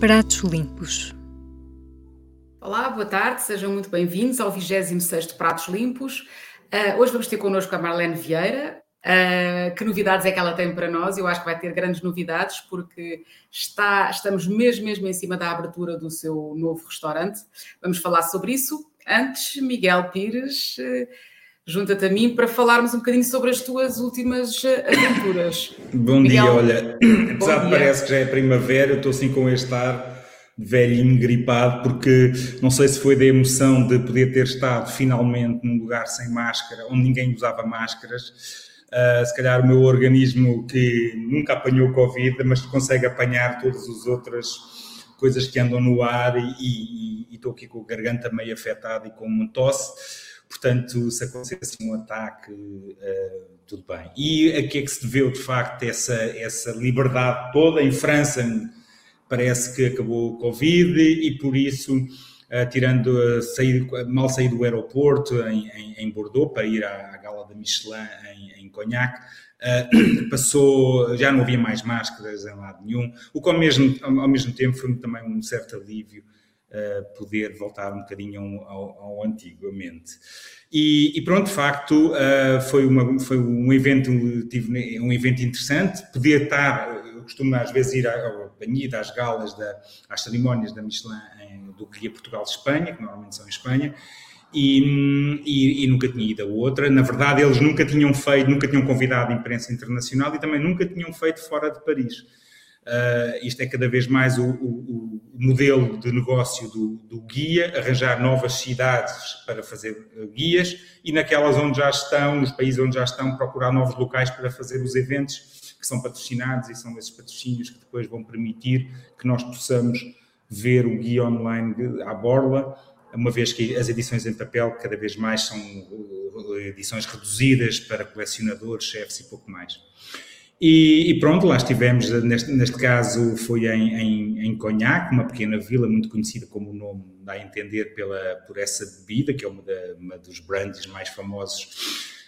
Pratos Limpos. Olá, boa tarde, sejam muito bem-vindos ao 26 Pratos Limpos. Uh, hoje vamos ter connosco a Marlene Vieira. Uh, que novidades é que ela tem para nós? Eu acho que vai ter grandes novidades, porque está, estamos mesmo, mesmo em cima da abertura do seu novo restaurante. Vamos falar sobre isso. Antes, Miguel Pires, uh, junta-te a mim para falarmos um bocadinho sobre as tuas últimas aventuras. Bom Miguel, dia, olha, apesar de parece que já é primavera, eu estou assim com este ar velhinho, gripado, porque não sei se foi da emoção de poder ter estado finalmente num lugar sem máscara, onde ninguém usava máscaras. Uh, se calhar o meu organismo que nunca apanhou Covid, mas consegue apanhar todas as outras coisas que andam no ar e estou aqui com a garganta meio afetada e com uma tosse. Portanto, se acontecesse um ataque, uh, tudo bem. E a que é que se deveu, de facto, essa, essa liberdade toda? Em França, parece que acabou o Covid e por isso, uh, tirando sair, mal sair do aeroporto em, em, em, Bordeaux para ir à, à gala da Michelin em, em Cognac, uh, passou, já não havia mais máscaras em lado nenhum, o que ao mesmo, ao mesmo tempo foi também um certo alívio poder voltar um bocadinho ao, ao antigamente. E, e, pronto, de facto, uh, foi, uma, foi um evento, tive um evento interessante, poder estar, eu costumo às vezes ir ao Banhida, às galas, da, às cerimónias da Michelin em, do Guia Portugal de Espanha, que normalmente são em Espanha, e, e, e, nunca tinha ido a outra. Na verdade, eles nunca tinham feito, nunca tinham convidado a imprensa internacional e também nunca tinham feito fora de Paris. Uh, isto é cada vez mais o, o, o modelo de negócio do, do, guia, arranjar novas cidades para fazer uh, guias e naquelas onde já estão, nos países onde já estão, procurar novos locais para fazer os eventos que são patrocinados e são esses patrocínios que depois vão permitir que nós possamos ver o guia online à borla, uma vez que as edições em papel cada vez mais são uh, edições reduzidas para colecionadores, chefes e pouco mais. E, e, pronto, lá estivemos, neste, neste caso foi em, em, em Cognac, uma pequena vila muito conhecida como o nome dá a entender pela, por essa bebida, que é uma, da, uma dos brands mais famosos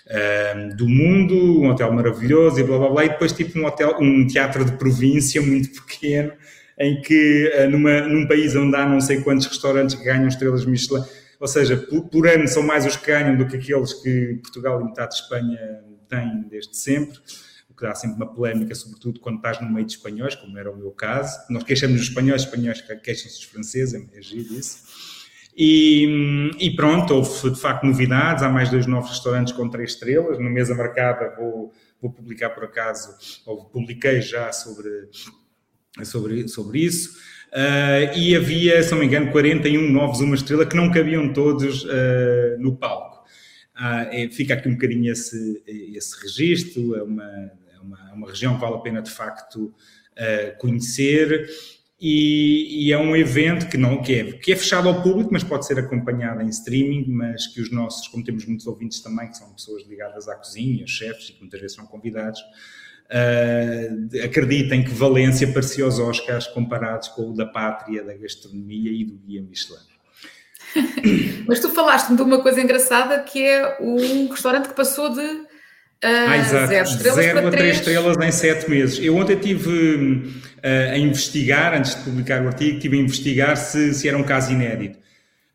uh, do mundo, um hotel maravilhoso e blá blá blá, e depois tipo um hotel, um teatro de província muito pequeno, em que uh, numa, num país onde há não sei quantos restaurantes que ganham estrelas Michelin, ou seja, por, por ano são mais os que ganham do que aqueles que Portugal e metade de Espanha têm desde sempre que dá sempre uma polémica, sobretudo quando estás no meio de espanhóis, como era o meu caso. Nós queixamos dos espanhóis, os espanhóis queixam-se dos franceses, é, é giro isso. E, e, pronto, houve de facto novidades, há mais dois novos restaurantes com três estrelas, no mesa marcada vou, vou publicar por acaso, ou publiquei já sobre, sobre, sobre isso. Uh, e havia, se não me engano, 41 novos uma estrela que não cabiam todos uh, no palco. Uh, fica aqui um bocadinho esse, esse registro, é uma, uma, é uma região que vale a pena de facto uh, conhecer. E, e, é um evento que não que é, que é fechado ao público, mas pode ser acompanhado em streaming, mas que os nossos, como temos muitos ouvintes também, que são pessoas ligadas à cozinha, chefes, e que muitas vezes são convidados, uh, acreditem que Valência parecia aos Oscars comparados com o da pátria, da gastronomia e do guia Michelin. mas tu falaste-me de uma coisa engraçada que é um restaurante que passou de ah, exato. Zero, estrelas zero a três estrelas em sete meses. Eu ontem estive uh, a investigar, antes de publicar o artigo, estive a investigar se, se era um caso inédito.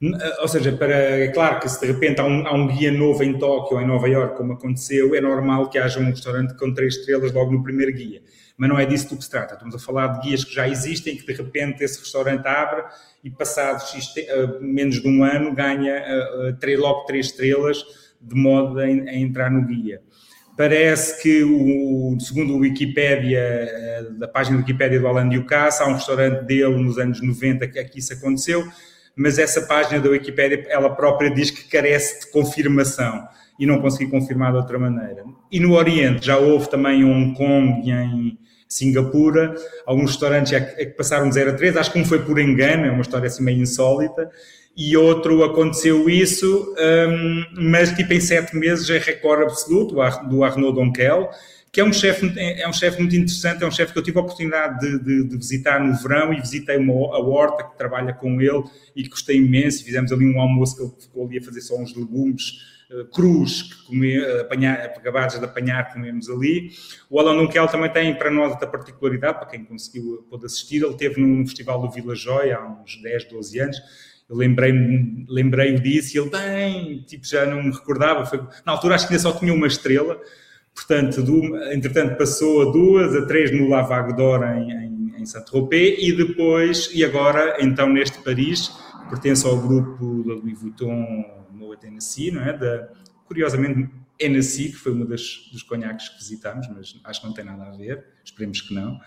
Uh, ou seja, para, é claro que se de repente há um, há um guia novo em Tóquio ou em Nova Iorque, como aconteceu, é normal que haja um restaurante com três estrelas logo no primeiro guia. Mas não é disso do que se trata. Estamos a falar de guias que já existem, que de repente esse restaurante abre e passados uh, menos de um ano ganha uh, logo três estrelas de modo a, a entrar no guia. Parece que, o, segundo o Wikipédia, eh, da página da Wikipédia do Alan Ducasse, há um restaurante dele nos anos 90 que isso aconteceu, mas essa página da Wikipédia, ela própria diz que carece de confirmação e não consegui confirmar de outra maneira. E no Oriente já houve também em Hong Kong e em Singapura, alguns restaurantes que passaram de 0 a 3, acho que um foi por engano, é uma história assim meio insólita, e outro aconteceu isso, um, mas tipo em sete meses é recorde absoluto do Arnaud Donquel, que é um chefe é um chefe muito interessante, é um chefe que eu tive a oportunidade de, de, de, visitar no verão e visitei uma, a horta que trabalha com ele e que gostei imenso. Fizemos ali um almoço que ele ficou ali a fazer só uns legumes uh, crus que come, apanhar, acabados de apanhar, comemos ali. O Alan Dunkel também tem para nós outra particularidade, para quem conseguiu pôde assistir, ele teve no Festival do Vila Joia há uns 10, 12 anos eu lembrei-o lembrei disso e ele, bem, tipo, já não me recordava. Foi, na altura acho que ainda só tinha uma estrela, portanto, do, entretanto passou a duas, a três no Lavagdor em, em, em Saint-Tropez e depois, e agora, então, neste Paris, pertence ao grupo da Louis Vuitton Moet Hennessy, não é? Da, curiosamente, Hennessy, que foi uma das, dos conhaques que visitámos, mas acho que não tem nada a ver, esperemos que não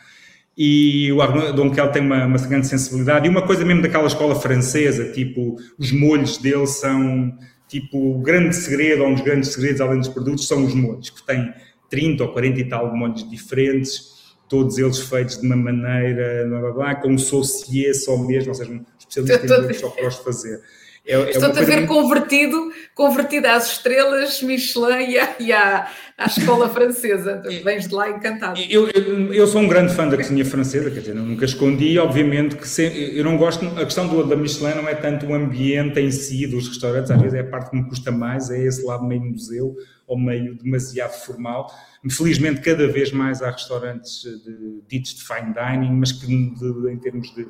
e o Arnaud Kel tem uma, uma grande sensibilidade e uma coisa mesmo daquela escola francesa, tipo, os molhos dele são, tipo, o grande segredo, ou um dos grandes segredos além dos produtos, são os molhos, que têm 30 ou 40 e tal molhos diferentes, todos eles feitos de uma maneira, blá, blá, blá, com um saucier só mesmo, ou seja, um especialista em molhos só para os fazer. É, é Estou-te a ver muito... convertido, convertido às estrelas Michelin e à, e à, à escola francesa. Vens de lá encantado. Eu, eu, eu, sou um grande fã da cozinha francesa, quer dizer, nunca escondi, obviamente que se, eu não gosto, a questão do, da Michelin não é tanto o ambiente em si dos restaurantes, às vezes é a parte que me custa mais, é esse lado meio museu ou meio demasiado formal. Felizmente, cada vez mais há restaurantes de, ditos de fine dining, mas que de, em termos de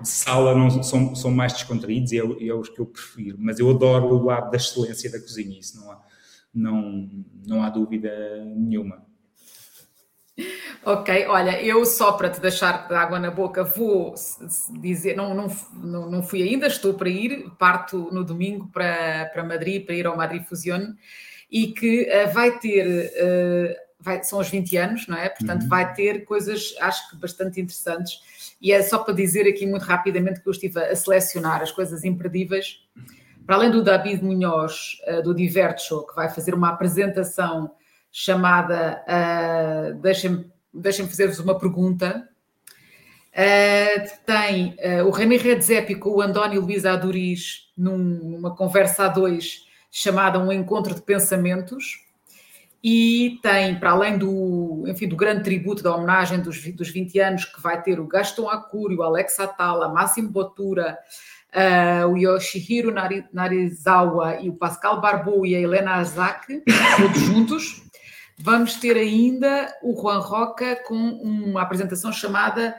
de sala não, são, são mais descontraídos e é, é os que eu prefiro. Mas eu adoro o lado da excelência da cozinha, isso não há, não, não há dúvida nenhuma. Ok, olha, eu só para te deixar de água na boca vou dizer, não, não, não fui ainda, estou para ir, parto no domingo para, para Madrid, para ir ao Madrid Fusione, e que uh, vai ter, uh, vai, são os 20 anos, não é? Portanto, uhum. vai ter coisas, acho que bastante interessantes e é só para dizer aqui muito rapidamente que eu estive a selecionar as coisas imperdíveis. Para além do David Munhoz, uh, do Divert Show, que vai fazer uma apresentação chamada uh, Deixem-me deixem fazer-vos uma pergunta. Uh, tem uh, o René Redzepi com o Andónio Luís Aduriz num, numa conversa a dois chamada Um Encontro de Pensamentos e tem, para além do, enfim, do grande tributo da homenagem dos, dos 20 anos, que vai ter o Gaston Acuri, o Alex Atala, Máximo Botura, uh, o Yoshihiro Narizawa e o Pascal Barbeau e a Helena Azak, todos juntos. Vamos ter ainda o Juan Roca com uma apresentação chamada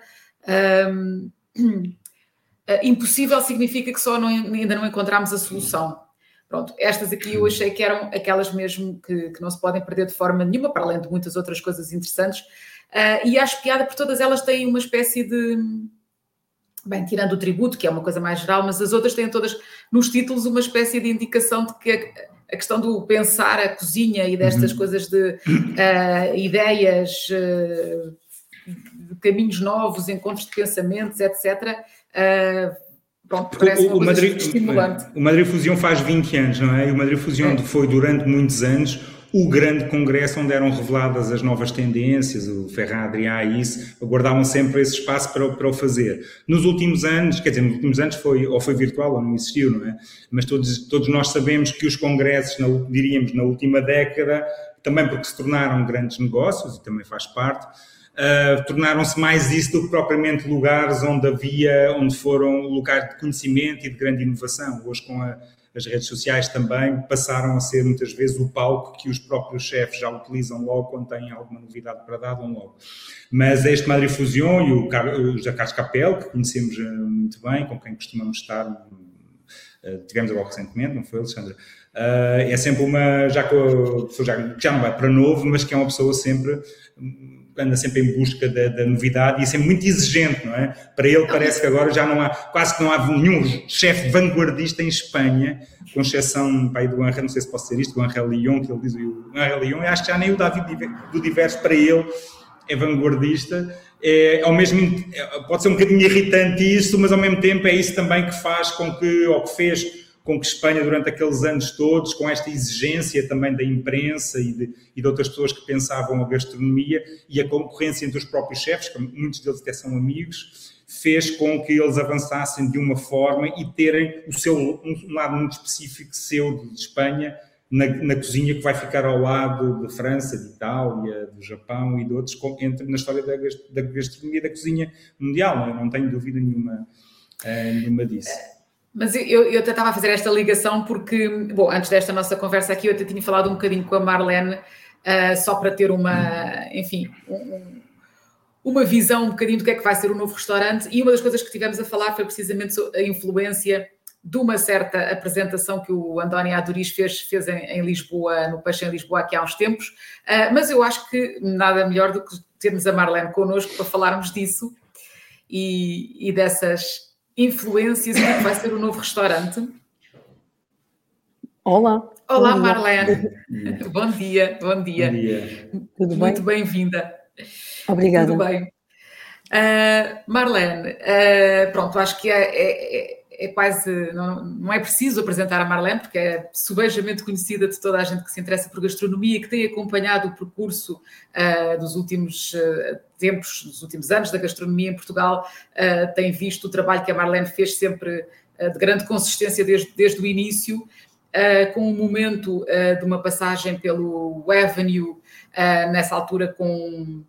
um, uh, Impossível significa que só não, ainda não encontramos a solução. Pronto, estas aqui eu achei que eram aquelas mesmo que, que não se podem perder de forma nenhuma, para além de muitas outras coisas interessantes. Uh, e acho piada porque todas elas têm uma espécie de. Bem, tirando o tributo, que é uma coisa mais geral, mas as outras têm todas nos títulos uma espécie de indicação de que a, a questão do pensar a cozinha e destas uhum. coisas de uh, ideias, uh, de caminhos novos, encontros de pensamentos, etc. Pronto, parece o, o Madrid, estimulante. O Madrid Fusion faz 20 anos, não é? E o Madrid Fusion é. foi durante muitos anos o grande congresso onde eram reveladas as novas tendências, o Ferran Adrià e isso, aguardavam sempre esse espaço para, para o fazer. Nos últimos anos, quer dizer, nos últimos anos foi, ou foi virtual ou não existiu, não é? Mas todos, todos nós sabemos que os congressos, na, diríamos, na última década, também porque se tornaram grandes negócios, e também faz parte, uh, tornaram-se mais isso do que propriamente lugares onde havia, onde foram lugares de conhecimento e de grande inovação. Hoje, com a, as redes sociais também passaram a ser muitas vezes o palco que os próprios chefes já utilizam logo quando têm alguma novidade para dar, dão logo. Mas este Madrid Fusion e o, o José Carlos Capel, que conhecemos ah, muito bem, com quem costumamos estar, uh, tivemos agora recentemente, não foi, Alexandre? Uh, é sempre uma, já que já, já não vai para novo, mas que é uma pessoa sempre anda sempre em busca da, da, novidade e é sempre muito exigente, não é? Para ele parece que agora já não há, quase que não há nenhum chefe vanguardista em Espanha, com exceção pai, do Angel, não sei se posso dizer isto, do Angel Lyon, que ele diz o Angel Lyon, acho que já nem o David do Diverso para ele é vanguardista, é, ao mesmo, é, pode ser um bocadinho irritante isso, mas ao mesmo tempo é isso também que faz com que, ou que fez com que Espanha, durante aqueles anos todos, com esta exigência também da imprensa e de, e de outras pessoas que pensavam a gastronomia e a concorrência entre os próprios chefes, que muitos deles até são amigos, fez com que eles avançassem de uma forma e terem o seu um lado muito específico seu de Espanha na, na, cozinha que vai ficar ao lado de França, de Itália, do Japão e de outros, entre na história da, da gastronomia da cozinha mundial, não, é? tenho dúvida nenhuma, uh, nenhuma disso. Mas eu, eu até estava a fazer esta ligação porque, bom, antes desta nossa conversa aqui, eu até tinha falado um bocadinho com a Marlene, uh, só para ter uma, enfim, um, uma visão um bocadinho do que é que vai ser o novo restaurante. E uma das coisas que tivemos a falar foi precisamente a influência de uma certa apresentação que o António Aduriz fez, fez em, em, Lisboa, no Peixe em Lisboa, aqui há uns tempos. Uh, mas eu acho que nada melhor do que termos a Marlene connosco para falarmos disso e, e dessas influências e que vai ser o novo restaurante. Olá. Olá, bom Marlene. bom dia, bom dia. Bom dia. Tudo Muito bem-vinda. Obrigada. Tudo bem. Uh, Marlene, uh, pronto, acho que é, é, é quase, não, não, é preciso apresentar a Marlene, porque é subejamente conhecida de toda a gente que se interessa por gastronomia que tem acompanhado o percurso uh, dos últimos uh, tempos, dos últimos anos da gastronomia em Portugal, uh, tem visto o trabalho que a Marlene fez sempre de grande consistência desde, desde o início, com um momento de uma passagem pelo Avenue, nessa altura com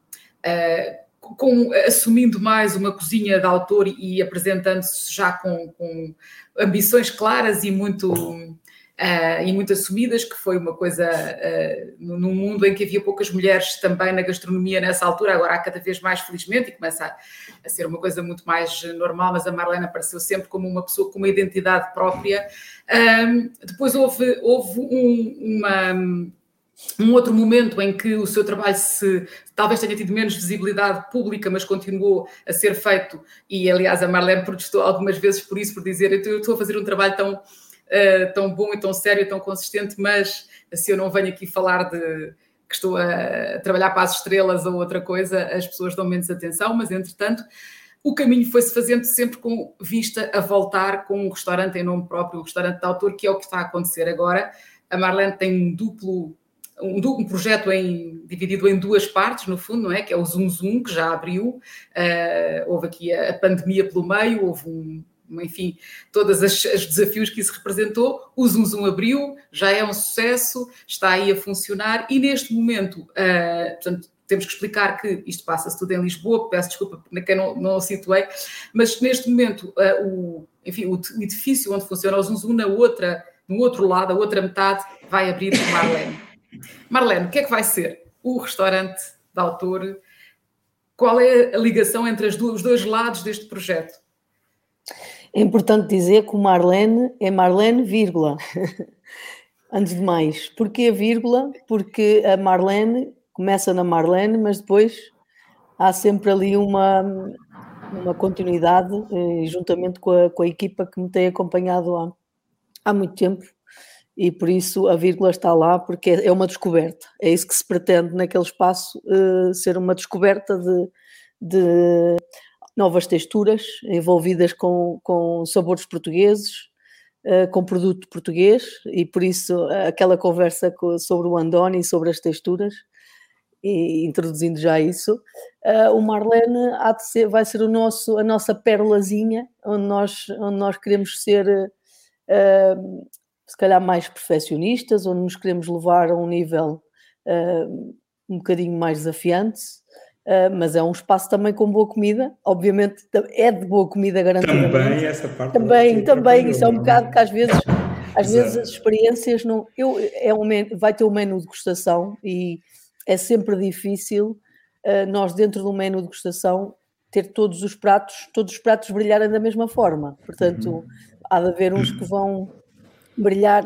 com, assumindo mais uma cozinha de autor e apresentando-se já com, com, ambições claras e muito, uh, e muito assumidas, que foi uma coisa uh, num mundo em que havia poucas mulheres também na gastronomia nessa altura, agora há cada vez mais, felizmente, e começa a, a ser uma coisa muito mais normal, mas a Marlene apareceu sempre como uma pessoa com uma identidade própria. Depois houve, houve um, uma um outro momento em que o seu trabalho se talvez tenha tido menos visibilidade pública, mas continuou a ser feito, e aliás a Marlene protestou algumas vezes por isso, por dizer eu estou a fazer um trabalho tão, uh, tão bom e tão sério e tão consistente, mas se eu não venho aqui falar de que estou a trabalhar para as estrelas ou outra coisa, as pessoas dão menos atenção, mas entretanto o caminho foi-se fazendo sempre com vista a voltar com um restaurante em nome próprio, um restaurante de autor, que é o que está a acontecer agora. A Marlene tem um duplo um, um, projeto em, dividido em duas partes, no fundo, não é? Que é o Zoom Zoom, que já abriu, uh, houve aqui a, a, pandemia pelo meio, houve um, enfim, todos os desafios que isso representou. O Zoom Zoom abriu, já é um sucesso, está aí a funcionar e neste momento, uh, portanto, temos que explicar que isto passa-se tudo em Lisboa, peço desculpa para quem não, não o situei, mas neste momento, uh, o, enfim, o, edifício onde funciona o Zoom Zoom, na outra, no outro lado, a outra metade, vai abrir o Marlene. Marlene, o que é que vai ser o restaurante da autor? Qual é a ligação entre os dois lados deste projeto? É importante dizer que o Marlene é Marlene, vírgula. Antes de mais, porquê a vírgula? Porque a Marlene começa na Marlene, mas depois há sempre ali uma, uma continuidade, eh, juntamente com a, com a equipa que me tem acompanhado há, há muito tempo e por isso a vírgula está lá porque é uma descoberta. É isso que se pretende naquele espaço, uh, ser uma descoberta de, de, novas texturas envolvidas com, com sabores portugueses, uh, com produto português e por isso aquela conversa sobre o Andoni, sobre as texturas, e introduzindo já isso, uh, o Marlene ser, vai ser o nosso, a nossa perlazinha, onde nós, onde nós queremos ser Uh, se calhar mais perfeccionistas, onde nos queremos levar a um nível uh, um bocadinho mais desafiante, uh, mas é um espaço também com boa comida, obviamente é de boa comida garantida. Também essa parte. Também, também, isso é um bocado que às vezes, às vezes as experiências não. Eu, é um, vai ter um menu de degustação e é sempre difícil uh, nós dentro do menu de degustação ter todos os pratos, todos os pratos brilharem da mesma forma. Portanto, uhum. há de haver uns que vão brilhar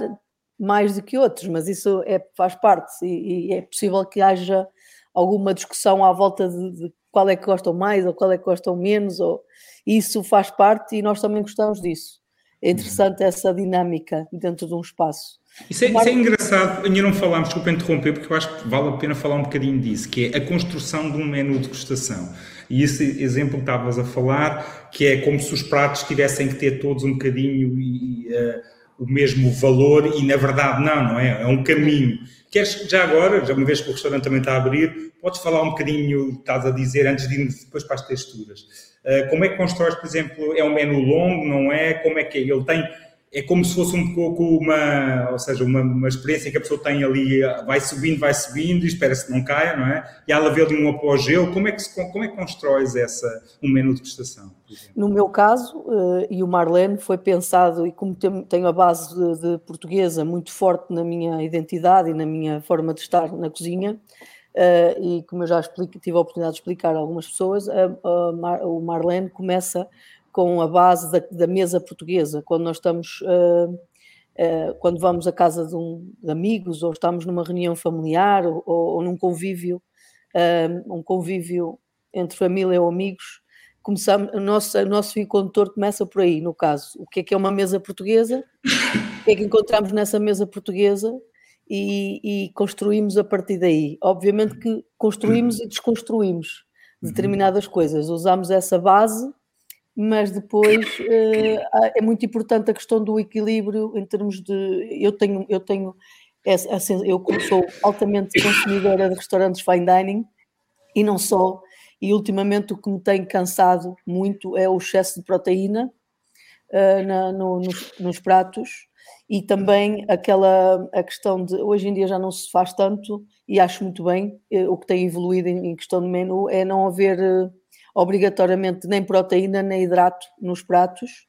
mais do que outros, mas isso é, faz parte e, e é possível que haja alguma discussão à volta de, de, qual é que gostam mais ou qual é que gostam menos, ou, isso faz parte e nós também gostamos disso. É interessante essa dinâmica dentro de um espaço. Isso é, isso é, engraçado, ainda não falámos, desculpa interromper, porque eu acho que vale a pena falar um bocadinho disso, que é a construção de um menu de degustação. E esse exemplo que estavas a falar, que é como se os pratos tivessem que ter todos um bocadinho e, uh, o mesmo valor e na verdade não, não é? É um caminho. Queres já agora, já uma vez que o restaurante também está a abrir, podes falar um bocadinho, estás a dizer, antes de irmos depois para as texturas. Uh, como é que constróis, por exemplo, é um menu longo, não é? Como é que é? Ele tem, é como se fosse um pouco uma, ou seja, uma, uma experiência que a pessoa tem ali, vai subindo, vai subindo e espera-se que não caia, não é? E ela vê ali um apogeu, como é que, se, como é que constróis essa, um menu de prestação? No meu caso, uh, e o Marlene, foi pensado, e como tenho a base de, de, portuguesa muito forte na minha identidade e na minha forma de estar na cozinha, uh, e como eu já explico, tive a oportunidade de explicar a algumas pessoas, uh, Mar, o Marlene começa com a base da, da mesa portuguesa, quando nós estamos, uh, uh, quando vamos à casa de, um, de, amigos ou estamos numa reunião familiar ou, ou num convívio, uh, um convívio entre família ou amigos, começamos, o nosso, o nosso fio condutor começa por aí, no caso, o que é que é uma mesa portuguesa, o que é que encontramos nessa mesa portuguesa? E, e construímos a partir daí. Obviamente que construímos e desconstruímos determinadas coisas, usamos essa base mas depois uh, é muito importante a questão do equilíbrio em termos de eu tenho eu tenho eu sou altamente consumidora de restaurantes fine dining e não só e ultimamente o que me tem cansado muito é o excesso de proteína uh, na, no, nos, nos, pratos e também aquela a questão de hoje em dia já não se faz tanto e acho muito bem uh, o que tem evoluído em, questão de menu é não haver obrigatoriamente nem proteína nem hidrato nos pratos,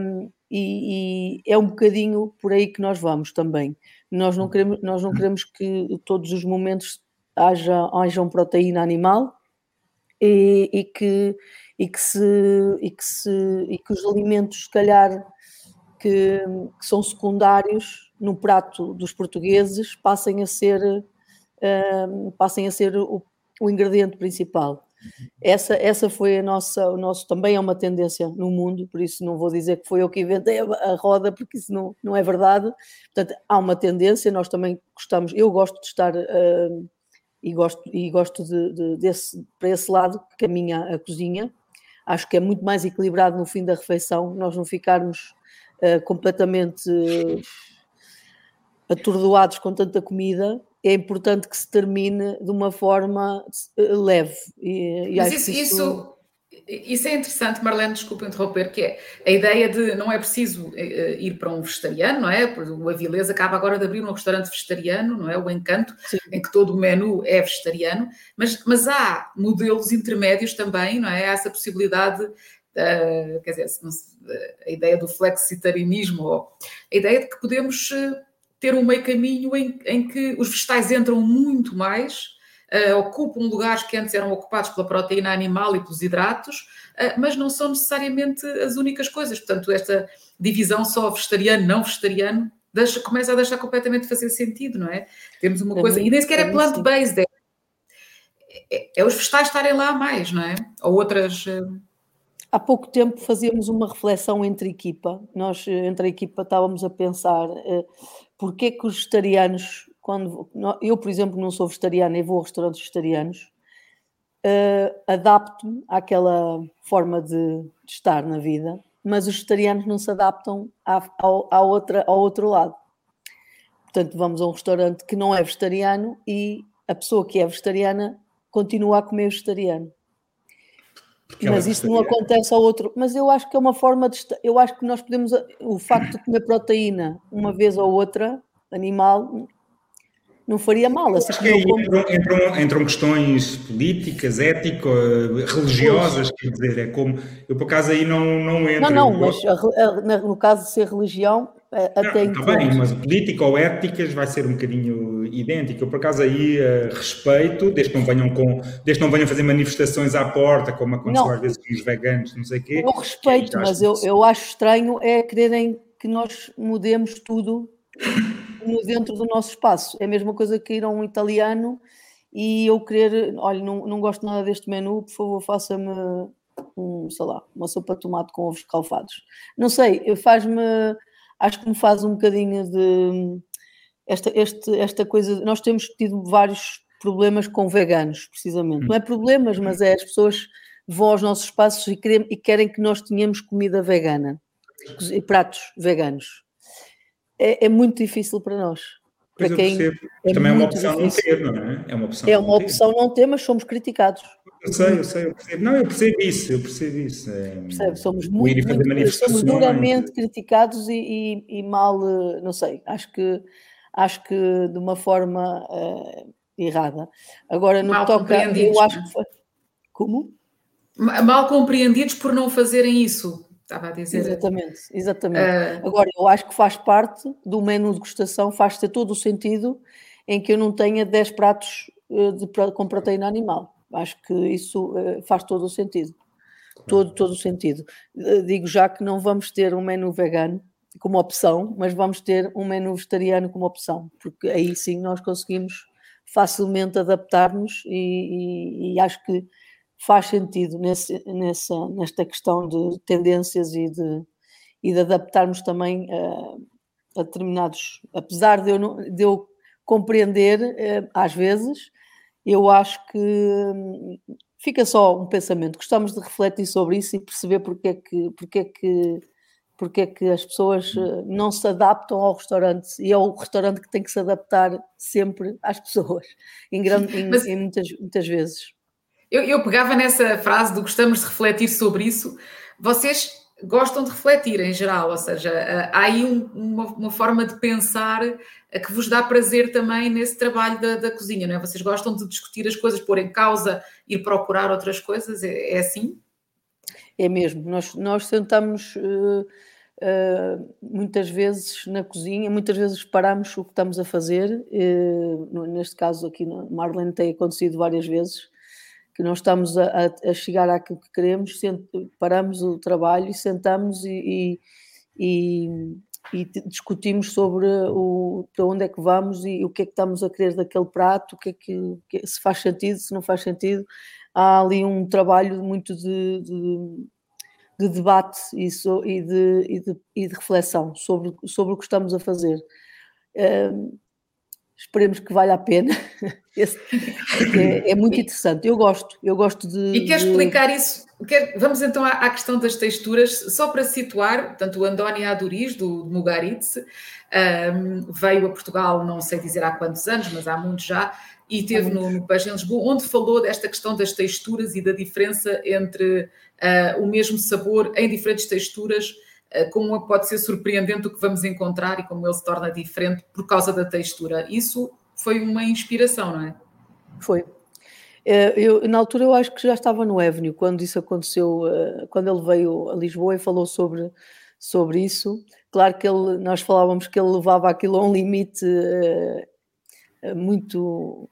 um, e, e, é um bocadinho por aí que nós vamos também. Nós não queremos, nós não queremos que todos os momentos haja, hajam proteína animal e, e, que, e, que se, e, que se, e que os alimentos, se calhar, que, que são secundários no prato dos portugueses passem a ser, um, passem a ser o, o ingrediente principal. Essa, essa foi a nossa, o nosso, também é uma tendência no mundo, por isso não vou dizer que foi eu que inventei a, roda, porque isso não, não é verdade. Portanto, há uma tendência, nós também gostamos, eu gosto de estar uh, e gosto, e gosto de, de, desse, para esse lado que caminha a cozinha. Acho que é muito mais equilibrado no fim da refeição, nós não ficarmos uh, completamente uh, atordoados com tanta comida é importante que se termine de uma forma eh, leve. E, e Mas isso, isso, isso, é interessante, Marlene, desculpa interromper, que é a ideia de não é preciso eh, ir para um vegetariano, não é? O Avilés acaba agora de abrir um restaurante vegetariano, não é? O Encanto, Sim. em que todo o menu é vegetariano, mas, mas há modelos intermédios também, não é? Há essa possibilidade Uh, quer dizer, a ideia do flexitarianismo, a ideia de que podemos ter um meio caminho em, em que os vegetais entram muito mais, uh, ocupam lugares que antes eram ocupados pela proteína animal e pelos hidratos, uh, mas não são necessariamente as únicas coisas. Portanto, esta divisão só vegetariano, não vegetariano, deixa, começa a deixar completamente de fazer sentido, não é? Temos uma coisa, e nem sequer é plant-based, é, é, é, os vegetais estarem lá mais, não é? Ou outras. Uh... Há pouco tempo fazíamos uma reflexão entre equipa. Nós, entre a equipa, estávamos a pensar porque que os vegetarianos, quando eu, por exemplo, não sou vegetariana e vou a restaurantes vegetarianos, uh, adapto-me àquela forma de, de, estar na vida, mas os vegetarianos não se adaptam à, à outra, ao outro lado. Portanto, vamos a um restaurante que não é vegetariano e a pessoa que é vegetariana continua a comer vegetariano. Porque mas isso não acontece ao outro. Mas eu acho que é uma forma de. Eu acho que nós podemos. O facto de comer proteína uma vez ou outra, animal, não faria mal. Assim acho que aí como... entram, entram, entram, questões políticas, éticas, religiosas, pois. quer dizer, é como. Eu por acaso aí não, não entro. Não, não, mas a, a, no caso de ser religião, até Está bem, mas política ou éticas vai ser um bocadinho idêntico. Eu, por acaso, aí uh, respeito, desde que não venham com, desde que não venham fazer manifestações à porta, como aconteceu não. às vezes com os veganos, não sei o quê. Eu respeito, mas eu, eu acho estranho é quererem que nós mudemos tudo dentro do nosso espaço. É a mesma coisa que ir a um italiano e eu querer, olha, não, não gosto nada deste menu, por favor, faça-me um, sei lá, uma sopa de tomate com ovos calfados. Não sei, faz-me acho que me faz um bocadinho de esta, este, esta coisa. Nós temos tido vários problemas com veganos, precisamente. Não é problemas, mas é as pessoas vão aos nossos espaços e querem, e querem que nós tenhamos comida vegana e pratos veganos. É, é muito difícil para nós. Pois para quem é Também é uma opção difícil. não ter, não é? É uma opção, é uma opção não ter, mas somos criticados. Eu sei, eu sei, eu percebo. Não, eu percebo isso, eu percebo isso. É... Percebe, somos muito, muito somos duramente criticados e, e, e, mal, eh, não sei, acho que acho que de uma forma uh, errada. Agora, no mal que toca, eu acho que foi... Como? Mal compreendidos por não fazerem isso estava a dizer. Exatamente, exatamente. Uh... Agora, eu acho que faz parte do menu de degustação, faz ter todo o sentido em que eu não tenha 10 pratos de, com proteína animal. Acho que isso uh, faz todo o sentido. Todo, todo o sentido. digo já que não vamos ter um menu vegano como opção, mas vamos ter um menu vegetariano como opção, porque aí sim nós conseguimos facilmente adaptar-nos e, e, e acho que faz sentido nesse, nessa, nesta questão de tendências e de, e de adaptarmos também a, a determinados. Apesar de eu, não, de eu compreender, eh, às vezes, eu acho que hum, fica só um pensamento. Gostamos de refletir sobre isso e perceber porque é que. Porque é que porque é que as pessoas eh, não se adaptam ao restaurante e é o restaurante que tem que se adaptar sempre às pessoas, em, grande, em, Mas... em muitas, muitas vezes. Eu, eu pegava nessa frase do gostamos de refletir sobre isso. Vocês gostam de refletir em geral, ou seja, eh, há aí um, uma, uma, forma de pensar eh, que vos dá prazer também nesse trabalho da, da, cozinha, não é? Vocês gostam de discutir as coisas, pôr em causa, ir procurar outras coisas, é, é assim? É mesmo, nós, nós sentamos uh, uh, muitas vezes na cozinha, muitas vezes paramos o que estamos a fazer, uh, neste caso aqui na Marlene tem acontecido várias vezes, que não estamos a, a, chegar àquilo que queremos, paramos o trabalho e sentamos e, e, e, discutimos sobre o, para onde é que vamos e o que é que estamos a querer daquele prato, o que é que, que se faz sentido, se não faz sentido. Há ali um trabalho muito de, de, de debate e, so, e, de, e, de, e de reflexão sobre, sobre o que estamos a fazer. Um, esperemos que valha a pena. é, é, muito interessante. Eu gosto, eu gosto de. E quer explicar isso? Quer, vamos então à, à, questão das texturas, só para situar, portanto, o Andoni Aduriz, do, do Mugaritz, um, veio a Portugal, não sei dizer há quantos anos, mas há muitos já, e teve no, no em Lisboa, onde falou desta questão das texturas e da diferença entre uh, o mesmo sabor em diferentes texturas como pode ser surpreendente o que vamos encontrar e como ele se torna diferente por causa da textura. Isso foi uma inspiração, não é? Foi. Eh, eu, na altura eu acho que já estava no Avenue quando isso aconteceu, eh, quando ele veio a Lisboa e falou sobre, sobre isso. Claro que ele, nós falávamos que ele levava aquilo a um limite muito,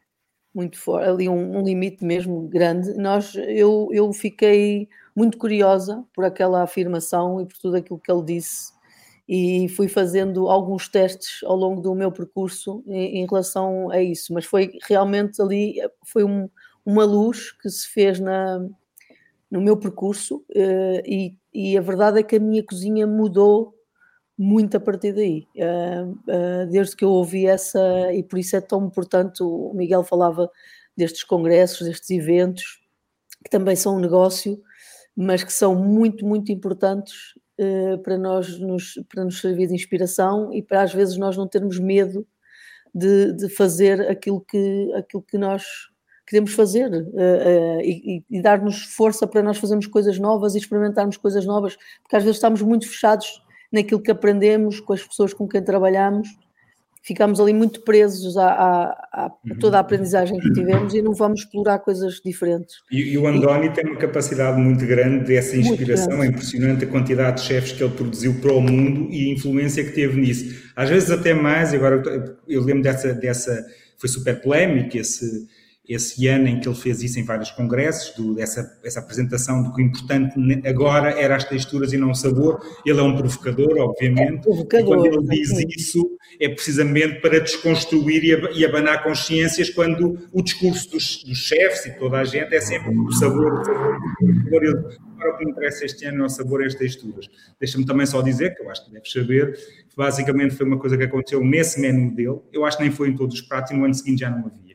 muito forte, ali um, um limite mesmo grande. Nós, eu, eu fiquei muito curiosa por aquela afirmação e por tudo aquilo que ele disse e fui fazendo alguns testes ao longo do meu percurso em, em relação a isso, mas foi realmente ali foi um, uma luz que se fez na, no meu percurso uh, e, e, a verdade é que a minha cozinha mudou muito a partir daí, uh, uh, desde que eu ouvi essa, e por isso é tão importante, o Miguel falava destes congressos, destes eventos, que também são um negócio, mas que são muito, muito importantes uh, para, nós nos, para nos servir de inspiração e para às vezes nós não termos medo de, de fazer aquilo que, aquilo que nós queremos fazer uh, uh, e, e dar-nos força para nós fazermos coisas novas e experimentarmos coisas novas, porque às vezes estamos muito fechados naquilo que aprendemos com as pessoas com quem trabalhamos ficamos ali muito presos a, a, a, toda a aprendizagem que tivemos e não vamos explorar coisas diferentes. E, e o Andoni e, tem uma capacidade muito grande dessa inspiração, é impressionante a quantidade de chefes que ele produziu para o mundo e a influência que teve nisso. Às vezes até mais, agora eu lembro dessa, dessa foi super polémico esse esse ano em que ele fez isso em vários congressos, do, dessa essa apresentação do que o importante agora era as texturas e não o sabor. Ele é um provocador, obviamente. É provocador, e quando ele diz isso, é precisamente para desconstruir e, abanar consciências, quando o discurso dos, dos chefes e toda a gente é sempre o sabor, o sabor, o sabor. Agora o que me interessa este ano é o sabor e as texturas. Deixa-me também só dizer, que eu acho que deves saber, que basicamente foi uma coisa que aconteceu nesse menu dele. Eu acho que nem foi em todos os pratos e no ano seguinte já não havia.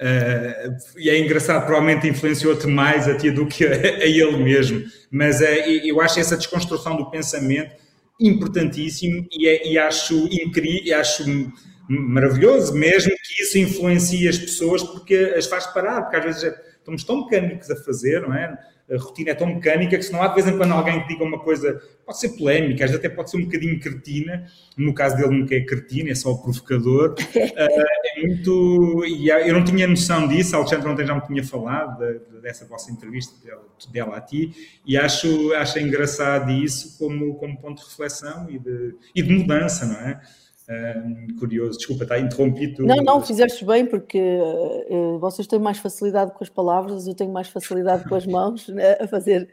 Uh, e é engraçado, provavelmente influenciou-te mais a ti do que a, a ele mesmo, mas uh, eu acho essa desconstrução do pensamento importantíssimo e, é, e acho incrível, acho maravilhoso mesmo que isso influencie as pessoas porque as faz parar, porque às vezes estamos tão mecânicos a fazer, não é? A rotina é tão mecânica que se não há de vez em quando alguém que diga uma coisa, pode ser polémica, às vezes até pode ser um bocadinho cretina, no caso dele nunca é cretina, é só provocador, uh, é muito, e eu não tinha noção disso, a Alexandre ontem já me tinha falado de, de, dessa vossa entrevista dela, dela, a ti, e acho, acho engraçado isso como, como ponto de reflexão e de, e de mudança, não é? Curioso. Desculpa, está interrompido. Não, não, fizeste bem, porque uh, vocês têm mais facilidade com as palavras, eu tenho mais facilidade com as mãos né, a fazer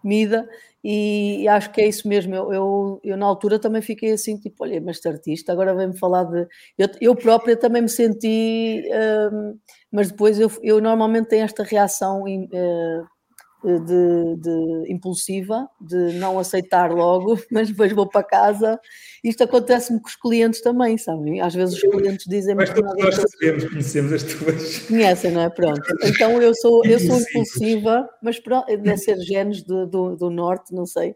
comida, e, acho que é isso mesmo. Eu, eu, eu, na altura também fiquei assim, tipo, olha, mas este artista agora vem-me falar de. Eu, eu própria também me senti, uh, mas depois eu, eu normalmente tenho esta reação. Uh, de, de, impulsiva, de não aceitar logo, mas depois vou para casa. Isto acontece-me com os clientes também, sabem? Às vezes os clientes dizem Mas todos nós sabemos, conhecemos as tuas. Conhecem, não é? Pronto. Então eu sou, eu sou impulsiva, mas pronto, deve ser genes do, do, do norte, não sei.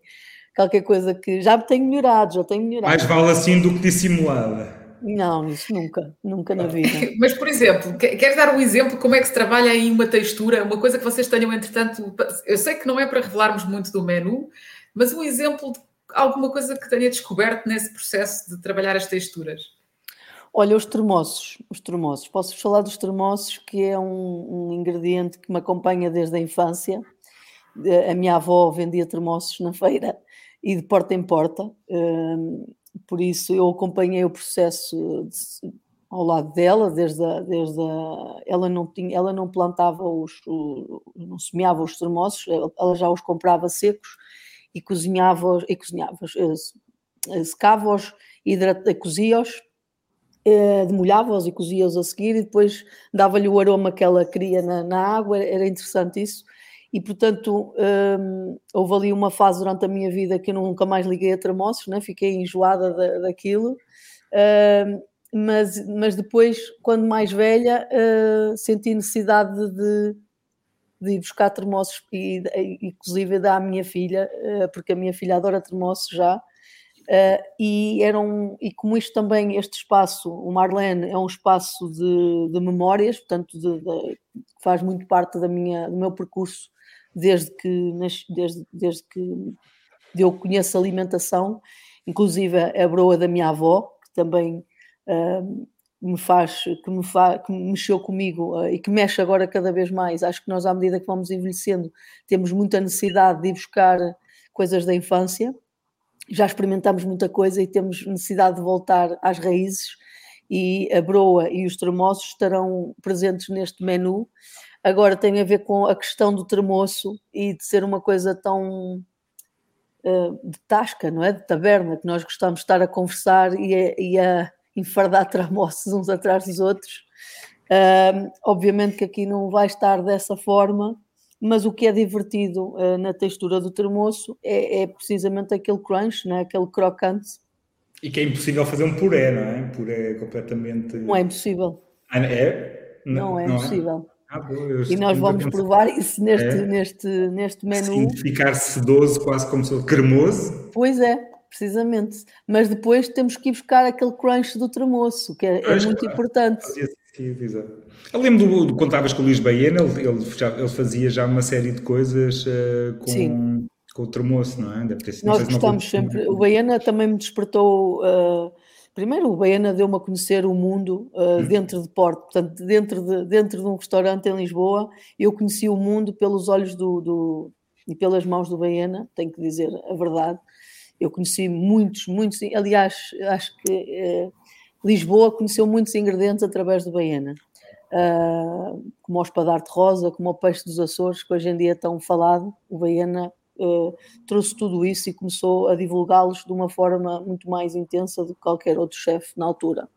Qualquer coisa que já tenho melhorado, já tenho melhorado. Mais vale assim do que dissimulada. Não, isso nunca, nunca na vida. Mas, por exemplo, queres dar um exemplo como é que se trabalha em uma textura, uma coisa que vocês tenham, entretanto, eu sei que não é para revelarmos muito do menu, mas um exemplo de alguma coisa que tenha descoberto nesse processo de trabalhar as texturas. Olha, os termossos, os termossos. Posso falar dos termossos, que é um, um ingrediente que me acompanha desde a infância. A minha avó vendia termossos na feira e de porta em porta. Hum, por isso eu acompanhei o processo de, ao lado dela, desde a, desde a, ela não tinha, ela não plantava os, o, não semeava os termossos, ela já os comprava secos e cozinhava e cozinhava, eh, secava-os, cozia-os, eh, demolhava-os e cozia-os a seguir e depois dava-lhe o aroma que ela queria na, na água, era interessante isso e portanto hum, houve ali uma fase durante a minha vida que eu nunca mais liguei a termossos, né? fiquei enjoada da, daquilo, hum, mas, mas depois, quando mais velha, uh, senti necessidade de, de ir buscar termossos e, inclusive dar à minha filha, uh, porque a minha filha adora termossos já, uh, e, eram, e como isto também, este espaço, o Marlene é um espaço de, de memórias, portanto de, de, faz muito parte da minha, do meu percurso desde que, desde, desde que eu conheço alimentação, inclusive a broa da minha avó, que também uh, me faz, que me, fa, que mexeu comigo uh, e que mexe agora cada vez mais. Acho que nós, à medida que vamos envelhecendo, temos muita necessidade de ir buscar coisas da infância. Já experimentamos muita coisa e temos necessidade de voltar às raízes e a broa e os tremosos estarão presentes neste menu. Agora tem a ver com a questão do termoço e de ser uma coisa tão uh, de tasca, não é? De taberna, que nós gostamos de estar a conversar e a, e a enfardar tramoços uns atrás dos outros. Uh, obviamente que aqui não vai estar dessa forma, mas o que é divertido uh, na textura do termoço é, é, precisamente aquele crunch, né? aquele crocante. E que é impossível fazer um puré, não é? Puré completamente. Não é impossível. Ah, é? Não, não é não é? impossível. É? Ah, e nós vamos provar isso neste, é. neste, neste menu. Sim, ficar sedoso, quase como se fosse cremoso. Pois é, precisamente. Mas depois temos que ir buscar aquele crunch do tremoço, que é, é muito importante. Eu lembro do, do contavas com o Luís Baiana, ele, ele, já, ele fazia já uma série de coisas uh, com, com o tremoço, não é? Deve ter sido, Nós gostamos sempre. O Baiana também me despertou. Uh, Primeiro, o Baena deu-me a conhecer o mundo uh, dentro de Porto, portanto, dentro de, dentro de um restaurante em Lisboa, eu conheci o mundo pelos olhos do, do e pelas mãos do Baena, tenho que dizer a verdade. Eu conheci muitos, muitos, aliás, acho que uh, Lisboa conheceu muitos ingredientes através do Baena. Uh, como o espadar de rosa, como o peixe dos Açores, que hoje em dia é tão falado, o Baena uh, trouxe tudo isso e começou a divulgá-los de uma forma muito mais intensa do que qualquer outro chefe na altura.